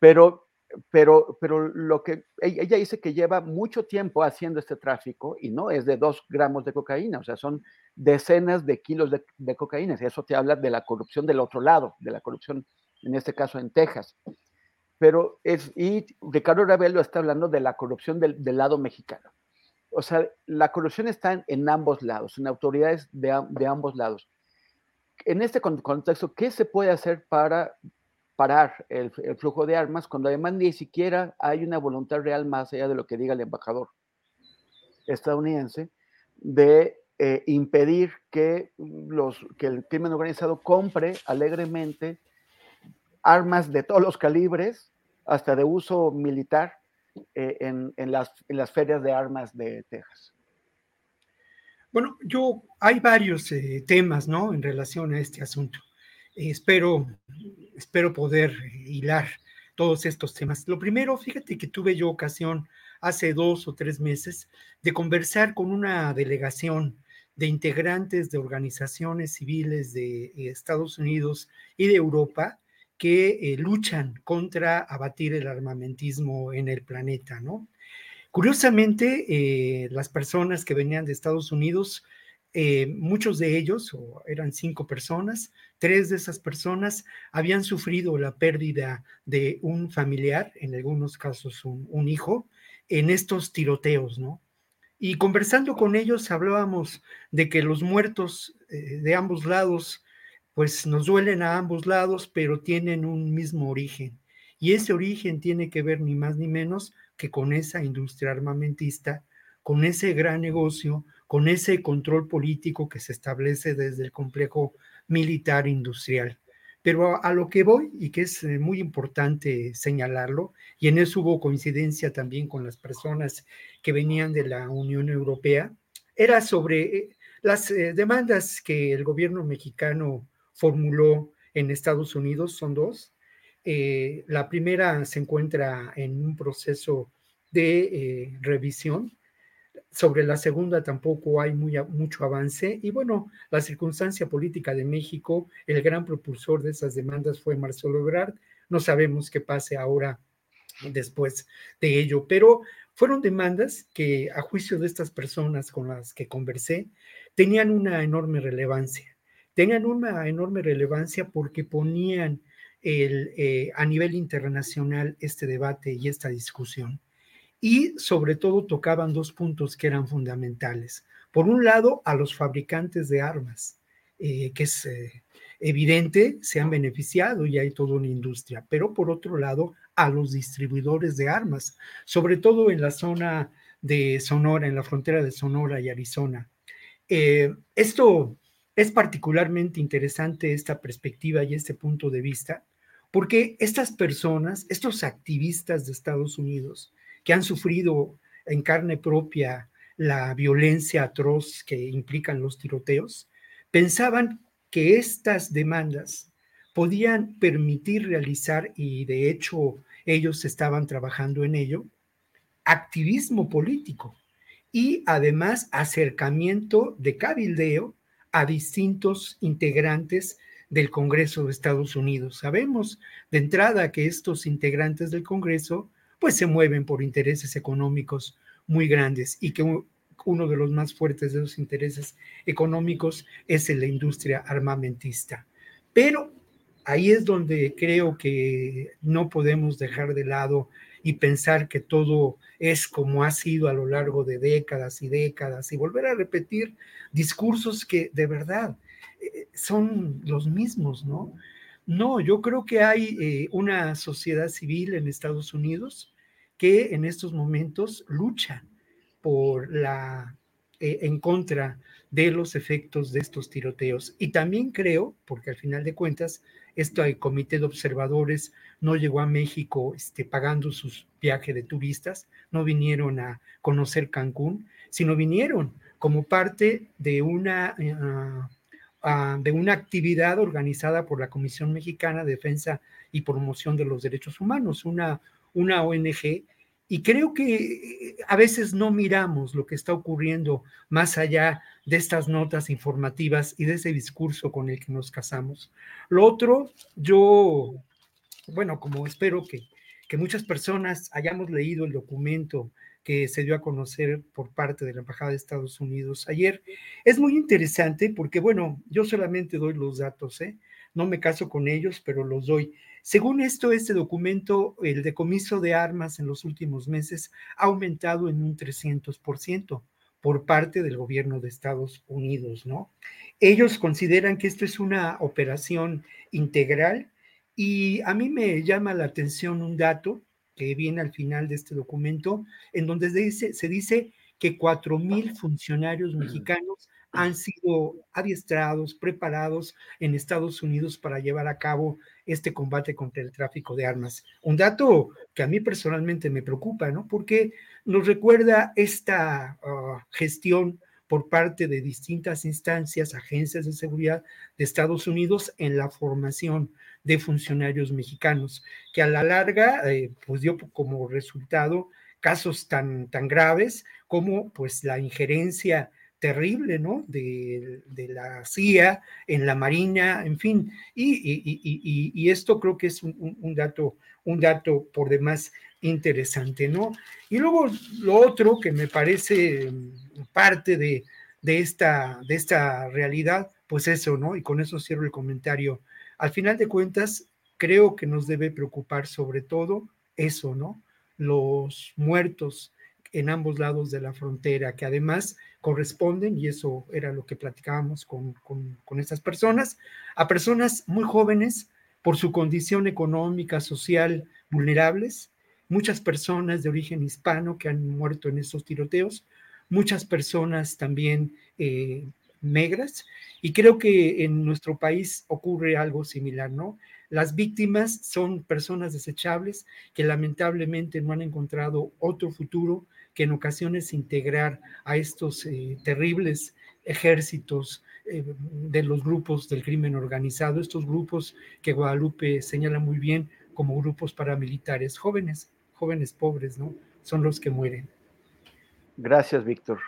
Pero pero, pero lo que ella dice que lleva mucho tiempo haciendo este tráfico y no es de dos gramos de cocaína, o sea, son decenas de kilos de, cocaína. Y eso te habla de la corrupción del otro lado, de la corrupción, en este caso en Texas. Pero es, y Ricardo Ravelo está hablando de la corrupción del, lado mexicano. O sea, la corrupción está en, ambos lados, en autoridades de, de ambos lados. En este contexto, ¿qué se puede hacer para parar el, flujo de armas cuando además ni siquiera hay una voluntad real más allá de lo que diga el embajador estadounidense de eh, impedir que, los, que el crimen organizado compre alegremente armas de todos los calibres, hasta de uso militar, eh, en, las, ferias de armas de Texas. Bueno, yo hay varios eh, temas, ¿no? En relación a este asunto espero, espero poder hilar todos estos temas. Lo primero, fíjate que tuve yo ocasión hace dos o tres meses de conversar con una delegación de integrantes de organizaciones civiles de Estados Unidos y de Europa que eh, luchan contra abatir el armamentismo en el planeta, ¿no? Curiosamente, eh, las personas que venían de Estados Unidos eh, muchos de ellos, eran cinco personas, tres de esas personas habían sufrido la pérdida de un familiar, en algunos casos un, hijo, en estos tiroteos, ¿no? Y conversando con ellos hablábamos de que los muertos de ambos lados, pues nos duelen a ambos lados, pero tienen un mismo origen. Y ese origen tiene que ver ni más ni menos que con esa industria armamentista, con ese gran negocio, con ese control político que se establece desde el complejo militar industrial. Pero a, lo que voy, y que es eh, muy importante señalarlo, y en eso hubo coincidencia también con las personas que venían de la Unión Europea, era sobre eh, las eh, demandas que el gobierno mexicano formuló en Estados Unidos, son dos. la primera se encuentra en un proceso de revisión sobre la segunda tampoco hay muy, mucho avance. Y bueno, la circunstancia política de México, el gran propulsor de esas demandas fue Marcelo Ebrard. No sabemos qué pase ahora después de ello, pero fueron demandas que a juicio de estas personas con las que conversé, tenían una enorme relevancia. Tenían una enorme relevancia porque ponían el, eh, a nivel internacional este debate y esta discusión y sobre todo tocaban dos puntos que eran fundamentales. Por un lado, a los fabricantes de armas, eh, que es eh, evidente, se han beneficiado y hay toda una industria, pero por otro lado, a los distribuidores de armas, sobre todo en la zona de Sonora, en la frontera de Sonora y Arizona. Eh, esto es particularmente interesante, esta perspectiva y este punto de vista, porque estas personas, estos activistas de Estados Unidos, que han sufrido en carne propia la violencia atroz que implican los tiroteos, pensaban que estas demandas podían permitir realizar, y de hecho ellos estaban trabajando en ello, activismo político y además acercamiento de cabildeo a distintos integrantes del Congreso de Estados Unidos. Sabemos de entrada que estos integrantes del Congreso pues se mueven por intereses económicos muy grandes y que uno de los más fuertes de esos intereses económicos es en la industria armamentista. Pero ahí es donde creo que no podemos dejar de lado y pensar que todo es como ha sido a lo largo de décadas y décadas y volver a repetir discursos que de verdad eh, son los mismos, ¿no? No, yo creo que hay eh, una sociedad civil en Estados Unidos que en estos momentos luchan por la eh, en contra de los efectos de estos tiroteos. Y también creo, porque al final de cuentas, este comité de observadores no llegó a México este, pagando sus viajes de turistas, no vinieron a conocer Cancún, sino vinieron como parte de una, ah, ah, de una actividad organizada por la Comisión Mexicana de Defensa y Promoción de los Derechos Humanos, una una ONG y creo que eh, a veces no miramos lo que está ocurriendo más allá de estas notas informativas y de ese discurso con el que nos casamos. Lo otro, yo, bueno, como espero que, que muchas personas hayamos leído el documento que se dio a conocer por parte de la Embajada de Estados Unidos ayer, es muy interesante porque, bueno, yo solamente doy los datos, ¿eh? No me caso con ellos, pero los doy. Según esto, este documento, el decomiso de armas en los últimos meses ha aumentado en un 300% por parte del gobierno de Estados Unidos, ¿no? Ellos consideran que esto es una operación integral y a mí me llama la atención un dato que viene al final de este documento, en donde se dice, se dice que cuatro mil funcionarios mexicanos han sido adiestrados, preparados en Estados Unidos para llevar a cabo este combate contra el tráfico de armas. Un dato que a mí personalmente me preocupa, ¿no? Porque nos recuerda esta ah, gestión por parte de distintas instancias, agencias de seguridad de Estados Unidos en la formación de funcionarios mexicanos, que a la larga, eh, pues dio como resultado casos tan, tan graves como pues la injerencia terrible, ¿no? De, la CIA, en la Marina, en fin. Y, esto creo que es un, dato, un dato por demás interesante, ¿no? Y luego lo otro que me parece mm, parte de, esta, de esta realidad, pues eso, ¿no? Y con eso cierro el comentario. Al final de cuentas, creo que nos debe preocupar sobre todo eso, ¿no? Los muertos en ambos lados de la frontera, que además corresponden, y eso era lo que platicábamos con, con, estas personas, a personas muy jóvenes por su condición económica, social, vulnerables, muchas personas de origen hispano que han muerto en estos tiroteos, muchas personas también eh, negras, y creo que en nuestro país ocurre algo similar, ¿no? Las víctimas son personas desechables que lamentablemente no han encontrado otro futuro que en ocasiones integrar a estos eh, terribles ejércitos eh, de los grupos del crimen organizado, estos grupos que Guadalupe señala muy bien como grupos paramilitares, jóvenes, jóvenes pobres, ¿no? Son los que mueren. Gracias, Víctor.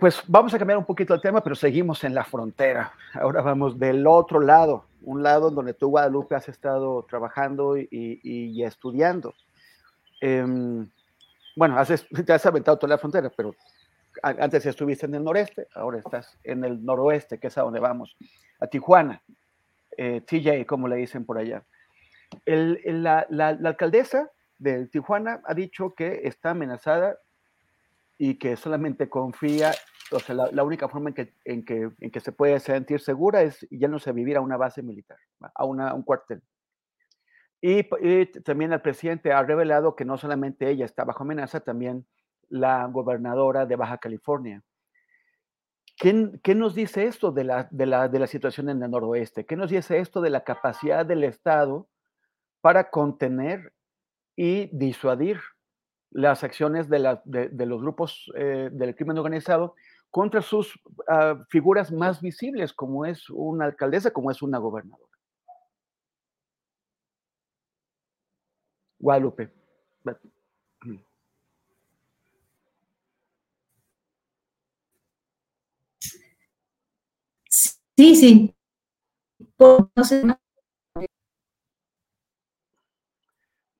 Pues vamos a cambiar un poquito el tema, pero seguimos en la frontera. Ahora vamos del otro lado, un lado donde tú, Guadalupe, has estado trabajando y, estudiando. Em, bueno, has, te has aventado toda la frontera, pero antes estuviste en el noreste, ahora estás en el noroeste, que es a donde vamos, a Tijuana, eh, TJ, como le dicen por allá. la, alcaldesa de Tijuana ha dicho que está amenazada y que solamente confía, o sea, la, única forma en que, en, que, en que se puede sentir segura es ya no se vivir a una base militar, a, una, un cuartel. Y, también el presidente ha revelado que no solamente ella está bajo amenaza, también la gobernadora de Baja California. ¿Qué, qué nos dice esto de la, de, la, de la situación en el noroeste? ¿Qué nos dice esto de la capacidad del Estado para contener y disuadir las acciones de, los grupos eh, del crimen organizado contra sus ah, figuras más visibles, como es una alcaldesa, como es una gobernadora. Guadalupe. Sí, sí.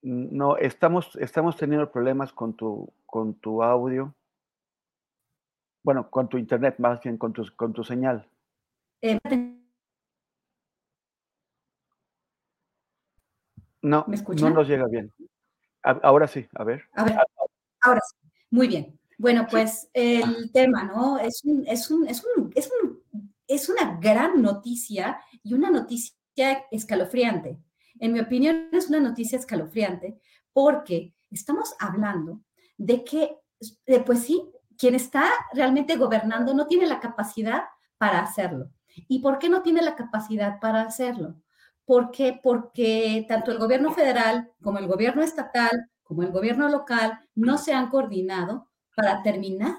No, estamos, estamos teniendo problemas con tu, con tu audio. Bueno, con tu internet, más bien con tu, con tu señal. Eh, no, no nos llega bien. ahora sí, a ver. A ver, ahora sí. Muy bien. Bueno, pues el tema, ¿no? Es, un, es, un, es, un, es, un, es una gran noticia y una noticia escalofriante. En mi opinión, es una noticia escalofriante porque estamos hablando de que, pues sí, quien está realmente gobernando no tiene la capacidad para hacerlo. ¿Y por qué no tiene la capacidad para hacerlo? ¿Por qué? Porque tanto el gobierno federal como el gobierno estatal, como el gobierno local, no se han coordinado para terminar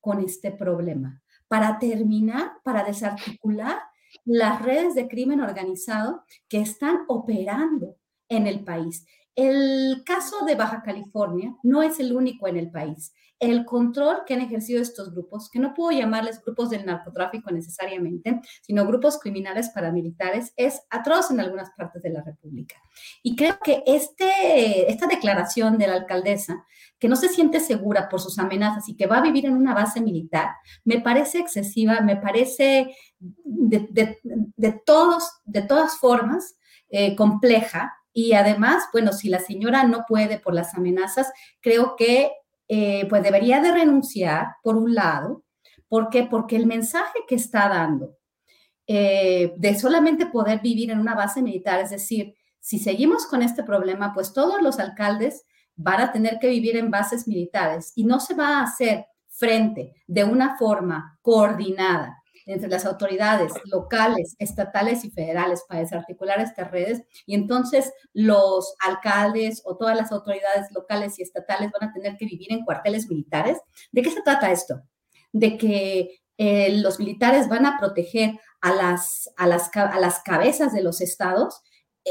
con este problema, para terminar, para desarticular las redes de crimen organizado que están operando en el país. El caso de Baja California no es el único en el país. El control que han ejercido estos grupos, que no puedo llamarles grupos del narcotráfico necesariamente, sino grupos criminales paramilitares, es atroz en algunas partes de la República. Y creo que este, esta declaración de la alcaldesa, que no se siente segura por sus amenazas y que va a vivir en una base militar, me parece excesiva, me parece de, todas formas eh, compleja y además, bueno, si la señora no puede por las amenazas, creo que eh, pues debería de renunciar, por un lado. ¿Por qué? Porque el mensaje que está dando eh, de solamente poder vivir en una base militar, es decir, si seguimos con este problema, pues todos los alcaldes van a tener que vivir en bases militares y no se va a hacer frente de una forma coordinada entre las autoridades locales, estatales y federales para desarticular estas redes. Y entonces los alcaldes o todas las autoridades locales y estatales van a tener que vivir en cuarteles militares. ¿De qué se trata esto? De que eh, los militares van a proteger a las, a las, a las cabezas de los estados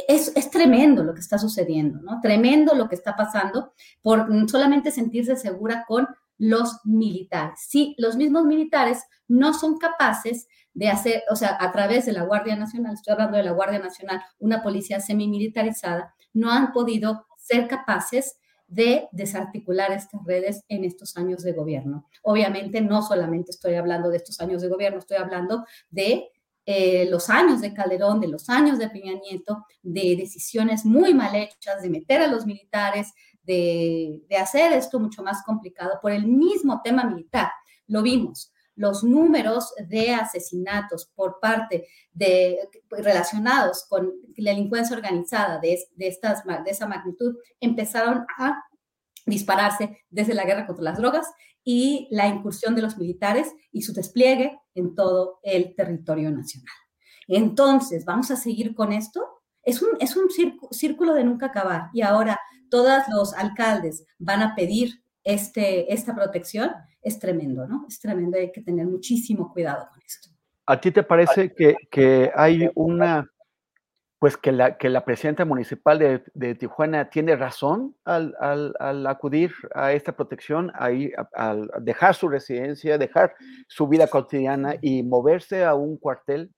es, es, tremendo lo que está sucediendo, ¿no? Tremendo lo que está pasando por solamente sentirse segura con los militares. Sí, los mismos militares no son capaces de hacer, o sea, a través de la Guardia Nacional, estoy hablando de la Guardia Nacional, una policía semimilitarizada, no han podido ser capaces de desarticular estas redes en estos años de gobierno. Obviamente no solamente estoy hablando de estos años de gobierno, estoy hablando de eh, los años de Calderón, de los años de Peña Nieto, de decisiones muy mal hechas, de meter a los militares, de, hacer esto mucho más complicado por el mismo tema militar. Lo vimos. los números de asesinatos por parte de relacionados con la delincuencia organizada de, de, estas, de esa magnitud empezaron a dispararse desde la guerra contra las drogas y la incursión de los militares y su despliegue en todo el territorio nacional. Entonces, ¿vamos a seguir con esto? Es un, es un círculo de nunca acabar y ahora todos los alcaldes van a pedir este, esta protección. Es tremendo, ¿no? Es tremendo, hay que tener muchísimo cuidado con esto. ¿A ti te parece que, que hay una pues que la, que la presidenta municipal de, Tijuana tiene razón al, al, acudir a esta protección, ahí, al dejar su residencia, dejar su vida cotidiana y moverse a un cuartel.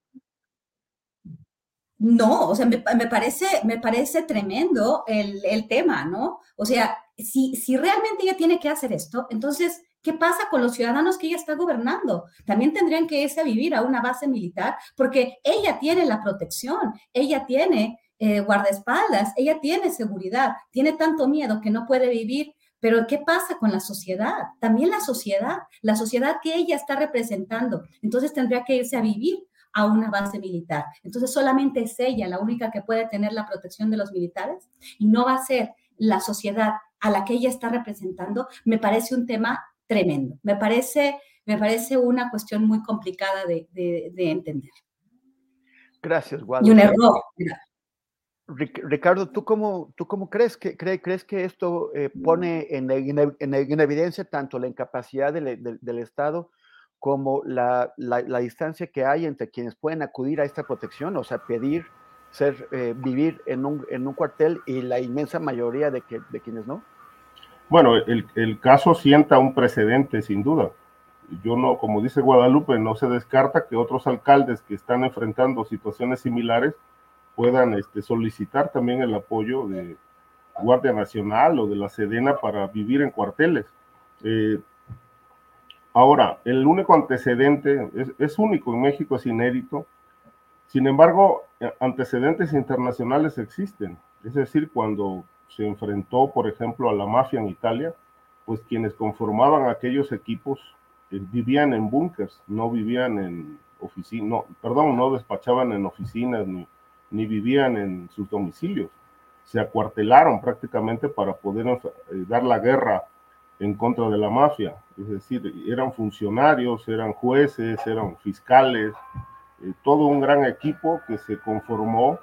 No, o sea, me, parece, me parece tremendo el, el, tema, ¿no? O sea, si, si realmente ella tiene que hacer esto, entonces ¿Qué pasa con los ciudadanos que ella está gobernando? También tendrían que irse a vivir a una base militar porque ella tiene la protección, ella tiene eh, guardaespaldas, ella tiene seguridad, tiene tanto miedo que no puede vivir. Pero ¿qué pasa con la sociedad? También la sociedad, la sociedad que ella está representando. Entonces tendría que irse a vivir a una base militar. Entonces solamente es ella la única que puede tener la protección de los militares y no va a ser la sociedad a la que ella está representando. Me parece un tema tremendo. Me parece, me parece una cuestión muy complicada de, entender. Gracias, Guadalupe. Y un error. Ricardo, ¿tú cómo, tú cómo crees que crees que esto eh, pone en, en, evidencia tanto la incapacidad del, Estado como la, distancia que hay entre quienes pueden acudir a esta protección, o sea, pedir ser, eh, vivir en un, en un cuartel y la inmensa mayoría de, que, de quienes no? Bueno, el, caso sienta un precedente, sin duda. Yo no, como dice Guadalupe, no se descarta que otros alcaldes que están enfrentando situaciones similares puedan este, solicitar también el apoyo de Guardia Nacional o de la Sedena para vivir en cuarteles. Eh, ahora, el único antecedente es, único en México, es inédito. Sin embargo, antecedentes internacionales existen. Es decir, cuando se enfrentó, por ejemplo, a la mafia en Italia, pues quienes conformaban aquellos equipos eh, vivían en búnkers, no vivían en oficinas, no, perdón, no despachaban en oficinas ni, ni vivían en sus domicilios. Se acuartelaron prácticamente para poder eh, dar la guerra en contra de la mafia. Es decir, eran funcionarios, eran jueces, eran fiscales, eh, todo un gran equipo que se conformó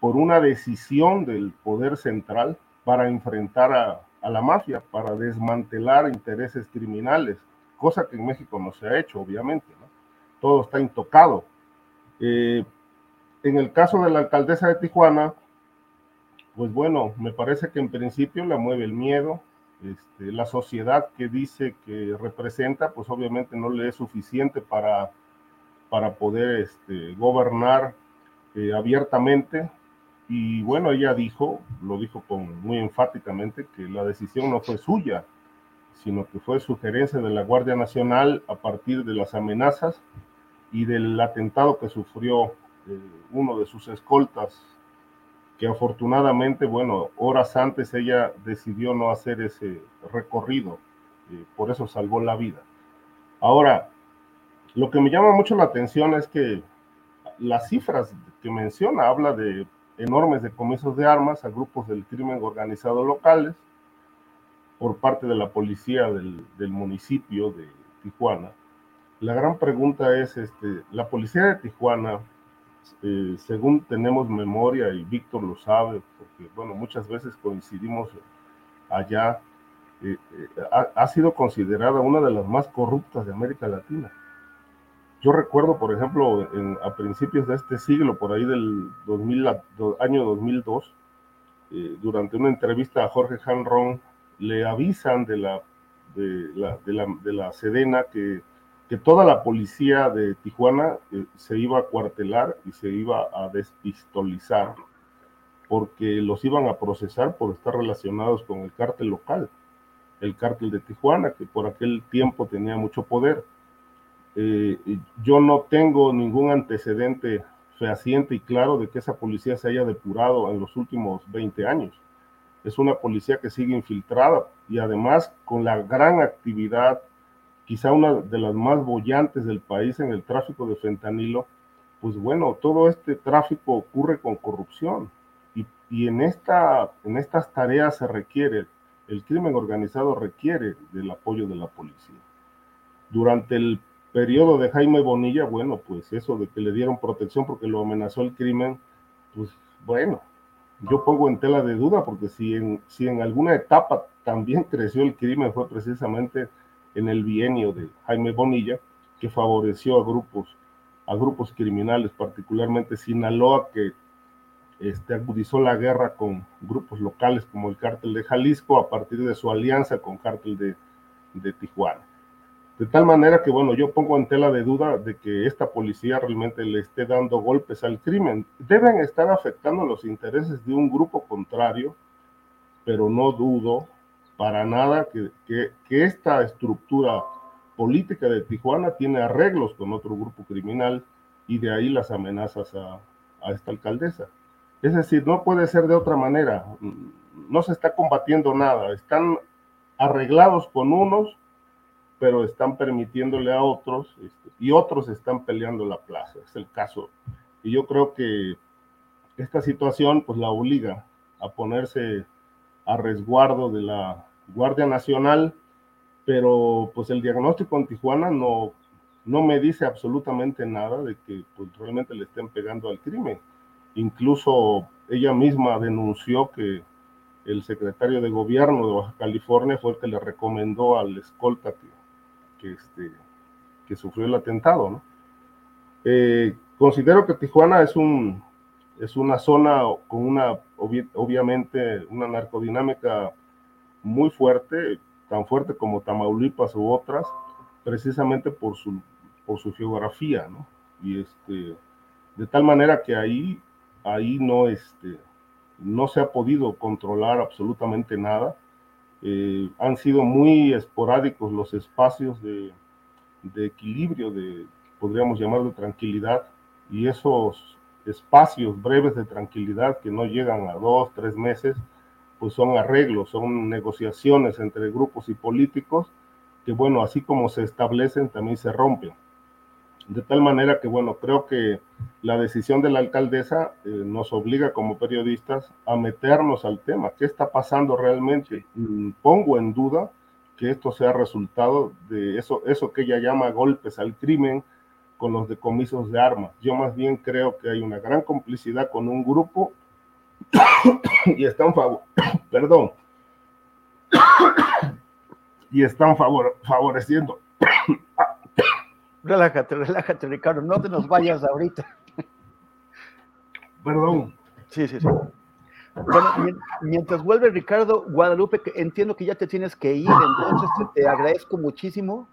por una decisión del poder central para enfrentar a, la mafia, para desmantelar intereses criminales, cosa que en México no se ha hecho, obviamente. Todo está intocado. Eh, en el caso de la alcaldesa de Tijuana, pues bueno, me parece que en principio la mueve el miedo. Este, la sociedad que dice que representa, pues obviamente no le es suficiente para, para poder este, gobernar eh, abiertamente. Y bueno, ella dijo, lo dijo con, muy enfáticamente, que la decisión no fue suya, sino que fue sugerencia de la Guardia Nacional a partir de las amenazas y del atentado que sufrió eh, uno de sus escoltas, que afortunadamente, bueno, horas antes ella decidió no hacer ese recorrido, por eso salvó la vida. Ahora, lo que me llama mucho la atención es que las cifras que menciona habla de enormes decomisos de armas a grupos del crimen organizado locales por parte de la policía del, municipio de Tijuana. La gran pregunta es, este, la policía de Tijuana, eh, según tenemos memoria, y Víctor lo sabe, porque bueno, muchas veces coincidimos allá, eh, eh, ha sido considerada una de las más corruptas de América Latina. Yo recuerdo, por ejemplo, a principios de este siglo, por ahí del 2000, año 2002, eh, durante una entrevista a Jorge Hanron, le avisan de la, de la, de la, Sedena que, que, toda la policía de Tijuana eh, se iba a cuartelar y se iba a despistolizar porque los iban a procesar por estar relacionados con el cártel local, el cártel de Tijuana, que por aquel tiempo tenía mucho poder. Eh, yo no tengo ningún antecedente fehaciente y claro de que esa policía se haya depurado en los últimos 20 años. Es una policía que sigue infiltrada y además con la gran actividad quizá una de las más bollantes del país en el tráfico de fentanilo, pues bueno, todo este tráfico ocurre con corrupción y, y en, esta, en estas tareas se requiere, el crimen organizado requiere del apoyo de la policía. Durante el periodo de Jaime Bonilla, bueno, pues eso de que le dieron protección porque lo amenazó el crimen, pues bueno, yo pongo en tela de duda porque si en, si en alguna etapa también creció el crimen fue precisamente en el bienio de Jaime Bonilla, que favoreció a grupos, a grupos criminales, particularmente Sinaloa, que este, agudizó la guerra con grupos locales como el cártel de Jalisco a partir de su alianza con cártel de, de Tijuana. De tal manera que, bueno, yo pongo en tela de duda de que esta policía realmente le esté dando golpes al crimen. Deben estar afectando los intereses de un grupo contrario, pero no dudo para nada que, esta estructura política de Tijuana tiene arreglos con otro grupo criminal y de ahí las amenazas a, a esta alcaldesa. Es decir, no puede ser de otra manera. No se está combatiendo nada. Están arreglados con unos pero están permitiéndole a otros este, y otros están peleando la plaza, es el caso. Y yo creo que esta situación pues la obliga a ponerse a resguardo de la Guardia Nacional, pero pues el diagnóstico en Tijuana no, no me dice absolutamente nada de que pues, realmente le estén pegando al crimen. Incluso ella misma denunció que el secretario de gobierno de Baja California fue el que le recomendó al escolta que este, que sufrió el atentado. Eh, considero que Tijuana es, un, es una zona con una, obviamente, una narcodinámica muy fuerte, tan fuerte como Tamaulipas u otras, precisamente por su, por su geografía, ¿no? Y este, de tal manera que ahí, ahí no, este, no se ha podido controlar absolutamente nada eh, han sido muy esporádicos los espacios de, de, equilibrio, de, podríamos llamar de tranquilidad, y esos espacios breves de tranquilidad que no llegan a dos, tres meses, pues son arreglos, son negociaciones entre grupos y políticos que, bueno, así como se establecen, también se rompen. De tal manera que, bueno, creo que la decisión de la alcaldesa eh, nos obliga como periodistas a meternos al tema. ¿Qué está pasando realmente? Mm, pongo en duda que esto sea resultado de eso, eso que ella llama golpes al crimen con los decomisos de armas. Yo más bien creo que hay una gran complicidad con un grupo y están favor, perdón, y están favor, favoreciendo Relájate, relájate, Ricardo. No te nos vayas ahorita. Perdón. Sí, sí, sí. Bueno, mientras vuelve Ricardo Guadalupe, entiendo que ya te tienes que ir, entonces te, agradezco muchísimo.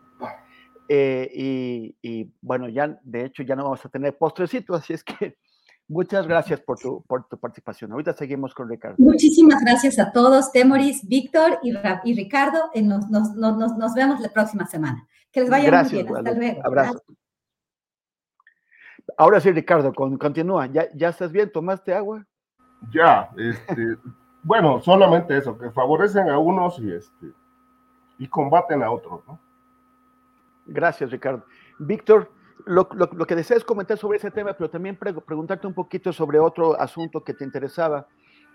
Eh, y, y, bueno, ya de hecho ya no vamos a tener postrecito, así es que muchas gracias por tu, por tu participación. Ahorita seguimos con Ricardo. Muchísimas gracias a todos, Temoris, Víctor y, y Ricardo. Nos, nos, nos, nos vemos la próxima semana. Que les vaya muy bien. Hasta luego. Abrazo. Ahora sí, Ricardo, continúa. ¿Ya, ¿Ya estás bien? ¿Tomaste agua? Ya, este, bueno, solamente eso, que favorecen a unos y, este, y combaten a otros, ¿no? Gracias, Ricardo. Víctor, lo, que deseas comentar sobre ese tema, pero también preguntarte un poquito sobre otro asunto que te interesaba.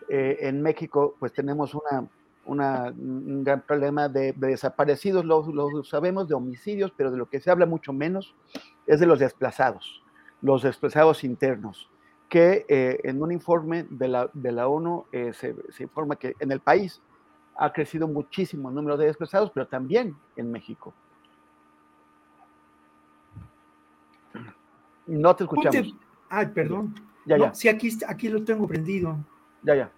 Eh, en México, pues tenemos un gran problema de, desaparecidos, lo, sabemos, de homicidios, pero de lo que se habla mucho menos es de los desplazados, los desplazados internos, que eh, en un informe de la, de la ONU eh, se, informa que en el país ha crecido muchísimo el número de desplazados, pero también en México. No te escuchamos. Ay, perdón. Ya, ya. Sí, aquí, aquí lo tengo prendido. Ya, ya.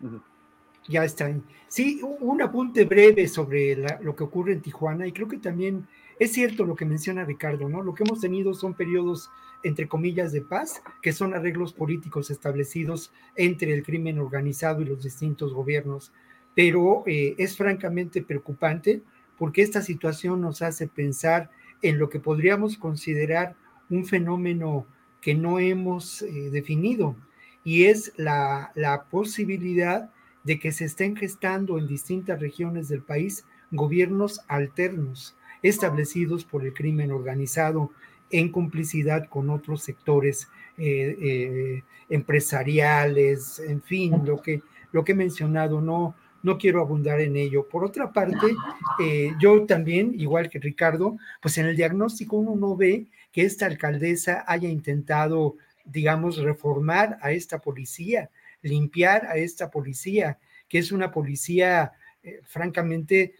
Ya está. Sí, un apunte breve sobre lo que ocurre en Tijuana y creo que también es cierto lo que menciona Ricardo, ¿no? Lo que hemos tenido son periodos, entre comillas, de paz, que son arreglos políticos establecidos entre el crimen organizado y los distintos gobiernos, pero eh, es francamente preocupante porque esta situación nos hace pensar en lo que podríamos considerar un fenómeno que no hemos eh, definido y es la, la posibilidad de que se estén gestando en distintas regiones del país gobiernos alternos. establecidos por el crimen organizado en complicidad con otros sectores eh, eh, empresariales, en fin, lo que, lo que he mencionado, no, no quiero abundar en ello. Por otra parte, yo también, igual que Ricardo, pues en el diagnóstico uno no ve que esta alcaldesa haya intentado, digamos, reformar a esta policía, limpiar a esta policía, que es una policía, francamente,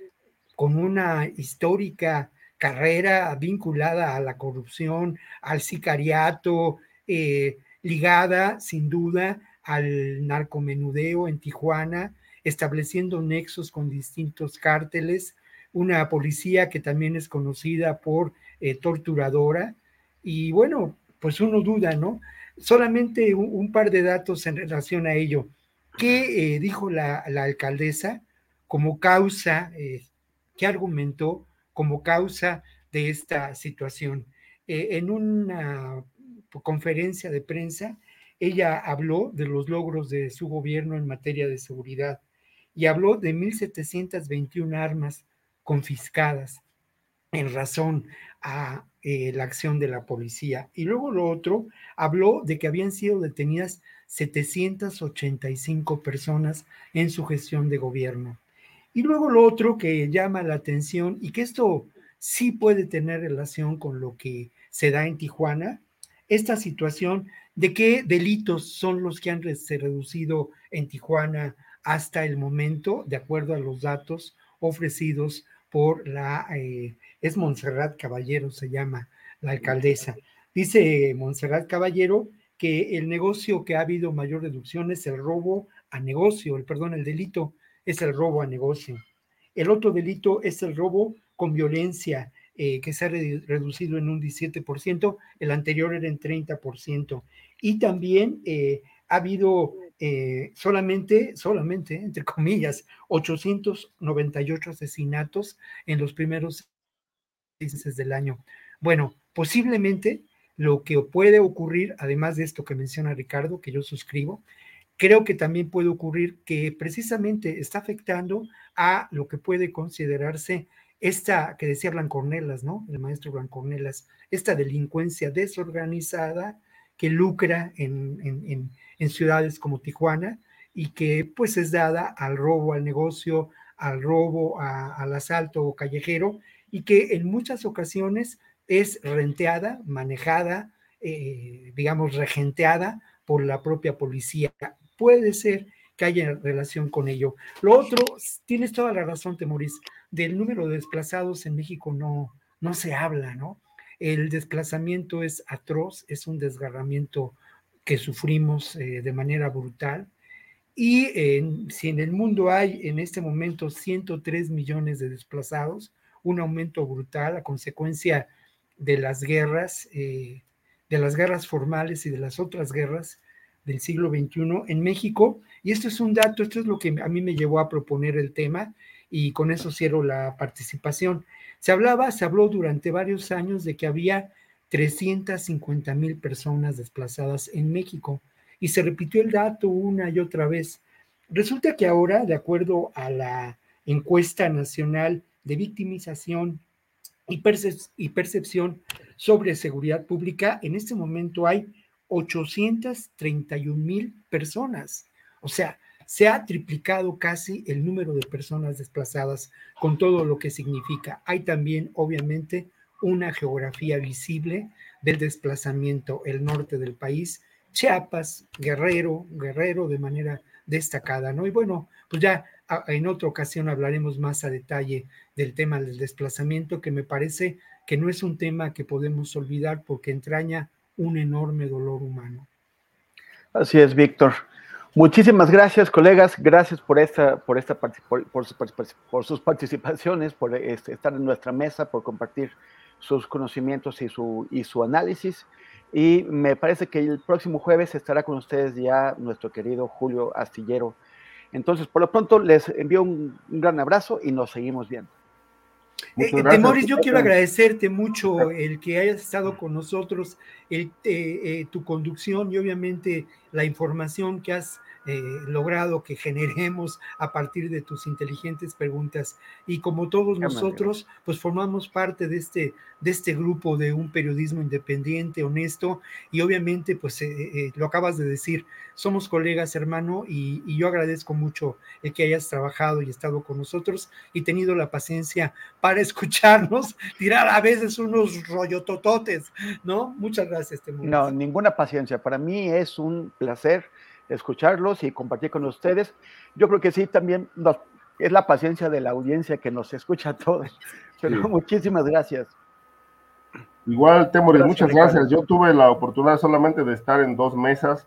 con una histórica carrera vinculada a la corrupción, al sicariato, eh, ligada sin duda al narcomenudeo en Tijuana, estableciendo nexos con distintos cárteles, una policía que también es conocida por eh, torturadora. Y bueno, pues uno duda, ¿no? Solamente un, par de datos en relación a ello. ¿Qué eh, dijo la, alcaldesa como causa, qué argumentó como causa de esta situación? en una conferencia de prensa, ella habló de los logros de su gobierno en materia de seguridad y habló de 1.721 armas confiscadas en razón a eh, la acción de la policía. Y luego lo otro, habló de que habían sido detenidas 785 personas en su gestión de gobierno. Y luego lo otro que llama la atención y que esto sí puede tener relación con lo que se da en Tijuana, esta situación de qué delitos son los que han reducido en Tijuana hasta el momento, de acuerdo a los datos ofrecidos por la, eh, es Montserrat Caballero, se llama la alcaldesa. Dice Montserrat Caballero que el negocio que ha habido mayor reducción es el robo a negocio, el perdón, el delito es el robo a negocio. El otro delito es el robo con violencia eh, que se ha reducido en un 17%, el anterior era en 30%. Y también eh, ha habido eh, solamente, solamente, entre comillas, 898 asesinatos en los primeros meses del año. Bueno, posiblemente lo que puede ocurrir, además de esto que menciona Ricardo, que yo suscribo, creo que también puede ocurrir que precisamente está afectando a lo que puede considerarse esta que decía Blancornelas, ¿no? El maestro Blancornelas, esta delincuencia desorganizada que lucra en, ciudades como Tijuana y que pues es dada al robo al negocio, al robo al asalto callejero y que en muchas ocasiones es renteada, manejada, eh, digamos, regenteada por la propia policía. Puede ser que haya relación con ello. Lo otro, tienes toda la razón, Temoris, del número de desplazados en México no, no se habla, ¿no? El desplazamiento es atroz, es un desgarramiento que sufrimos eh, de manera brutal. Y si en el mundo hay en este momento 103 millones de desplazados, un aumento brutal a consecuencia de las guerras, eh, de las guerras formales y de las otras guerras del siglo XXI en México. Y esto es un dato, esto es lo que a mí me llevó a proponer el tema y con eso cierro la participación. Se hablaba, se habló durante varios años de que había 350 mil personas desplazadas en México y se repitió el dato una y otra vez. Resulta que ahora, de acuerdo a la encuesta nacional de victimización y, y percepción sobre seguridad pública, en este momento hay 831 mil personas. O sea, se ha triplicado casi el número de personas desplazadas con todo lo que significa. Hay también, obviamente, una geografía visible del desplazamiento, el norte del país, Chiapas, Guerrero, Guerrero de manera destacada, ¿no? Y bueno, pues ya en otra ocasión hablaremos más a detalle del tema del desplazamiento, que me parece que no es un tema que podemos olvidar porque entraña un enorme dolor humano. Así es, Víctor. Muchísimas gracias, colegas. Gracias por esta, por esta por, sus participaciones, por este, estar en nuestra mesa, por compartir sus conocimientos y su, y su análisis. Y me parece que el próximo jueves estará con ustedes ya nuestro querido Julio Astillero. Entonces, por lo pronto, les envío un, gran abrazo y nos seguimos viendo. Eh, Temoris, yo quiero agradecerte mucho el que hayas estado con nosotros, el, eh, eh, tu conducción y obviamente la información que has eh, logrado que generemos a partir de tus inteligentes preguntas. Y como todos nosotros, pues formamos parte de este, de este grupo de un periodismo independiente, honesto, y obviamente, pues eh, eh, lo acabas de decir, somos colegas, hermano, y, y, yo agradezco mucho el que hayas trabajado y estado con nosotros y tenido la paciencia para escucharnos, tirar a veces unos rollotototes, ¿no? Muchas gracias, Temuris. No, ninguna paciencia. Para mí es un placer escucharlos y compartir con ustedes. Yo creo que sí, también es la paciencia de la audiencia que nos escucha a todos. Pero muchísimas gracias. Igual, Temoris, muchas gracias. Yo tuve la oportunidad solamente de estar en dos mesas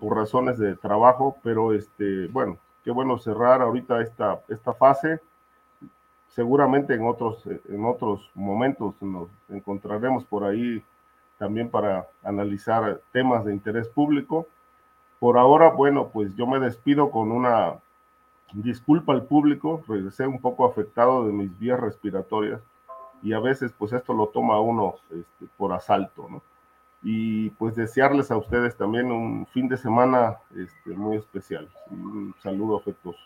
por razones de trabajo, pero este, bueno, qué bueno cerrar ahorita esta, esta fase. Seguramente en otros, en otros momentos nos encontraremos por ahí también para analizar temas de interés público. Por ahora, bueno, pues yo me despido con una disculpa al público, regresé un poco afectado de mis vías respiratorias y a veces pues esto lo toma uno este, por asalto, ¿no? Y pues desearles a ustedes también un fin de semana este, muy especial. Un saludo afectuoso.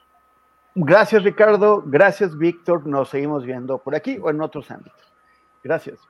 Gracias Ricardo, gracias Víctor, nos seguimos viendo por aquí o en otros ámbitos. Gracias.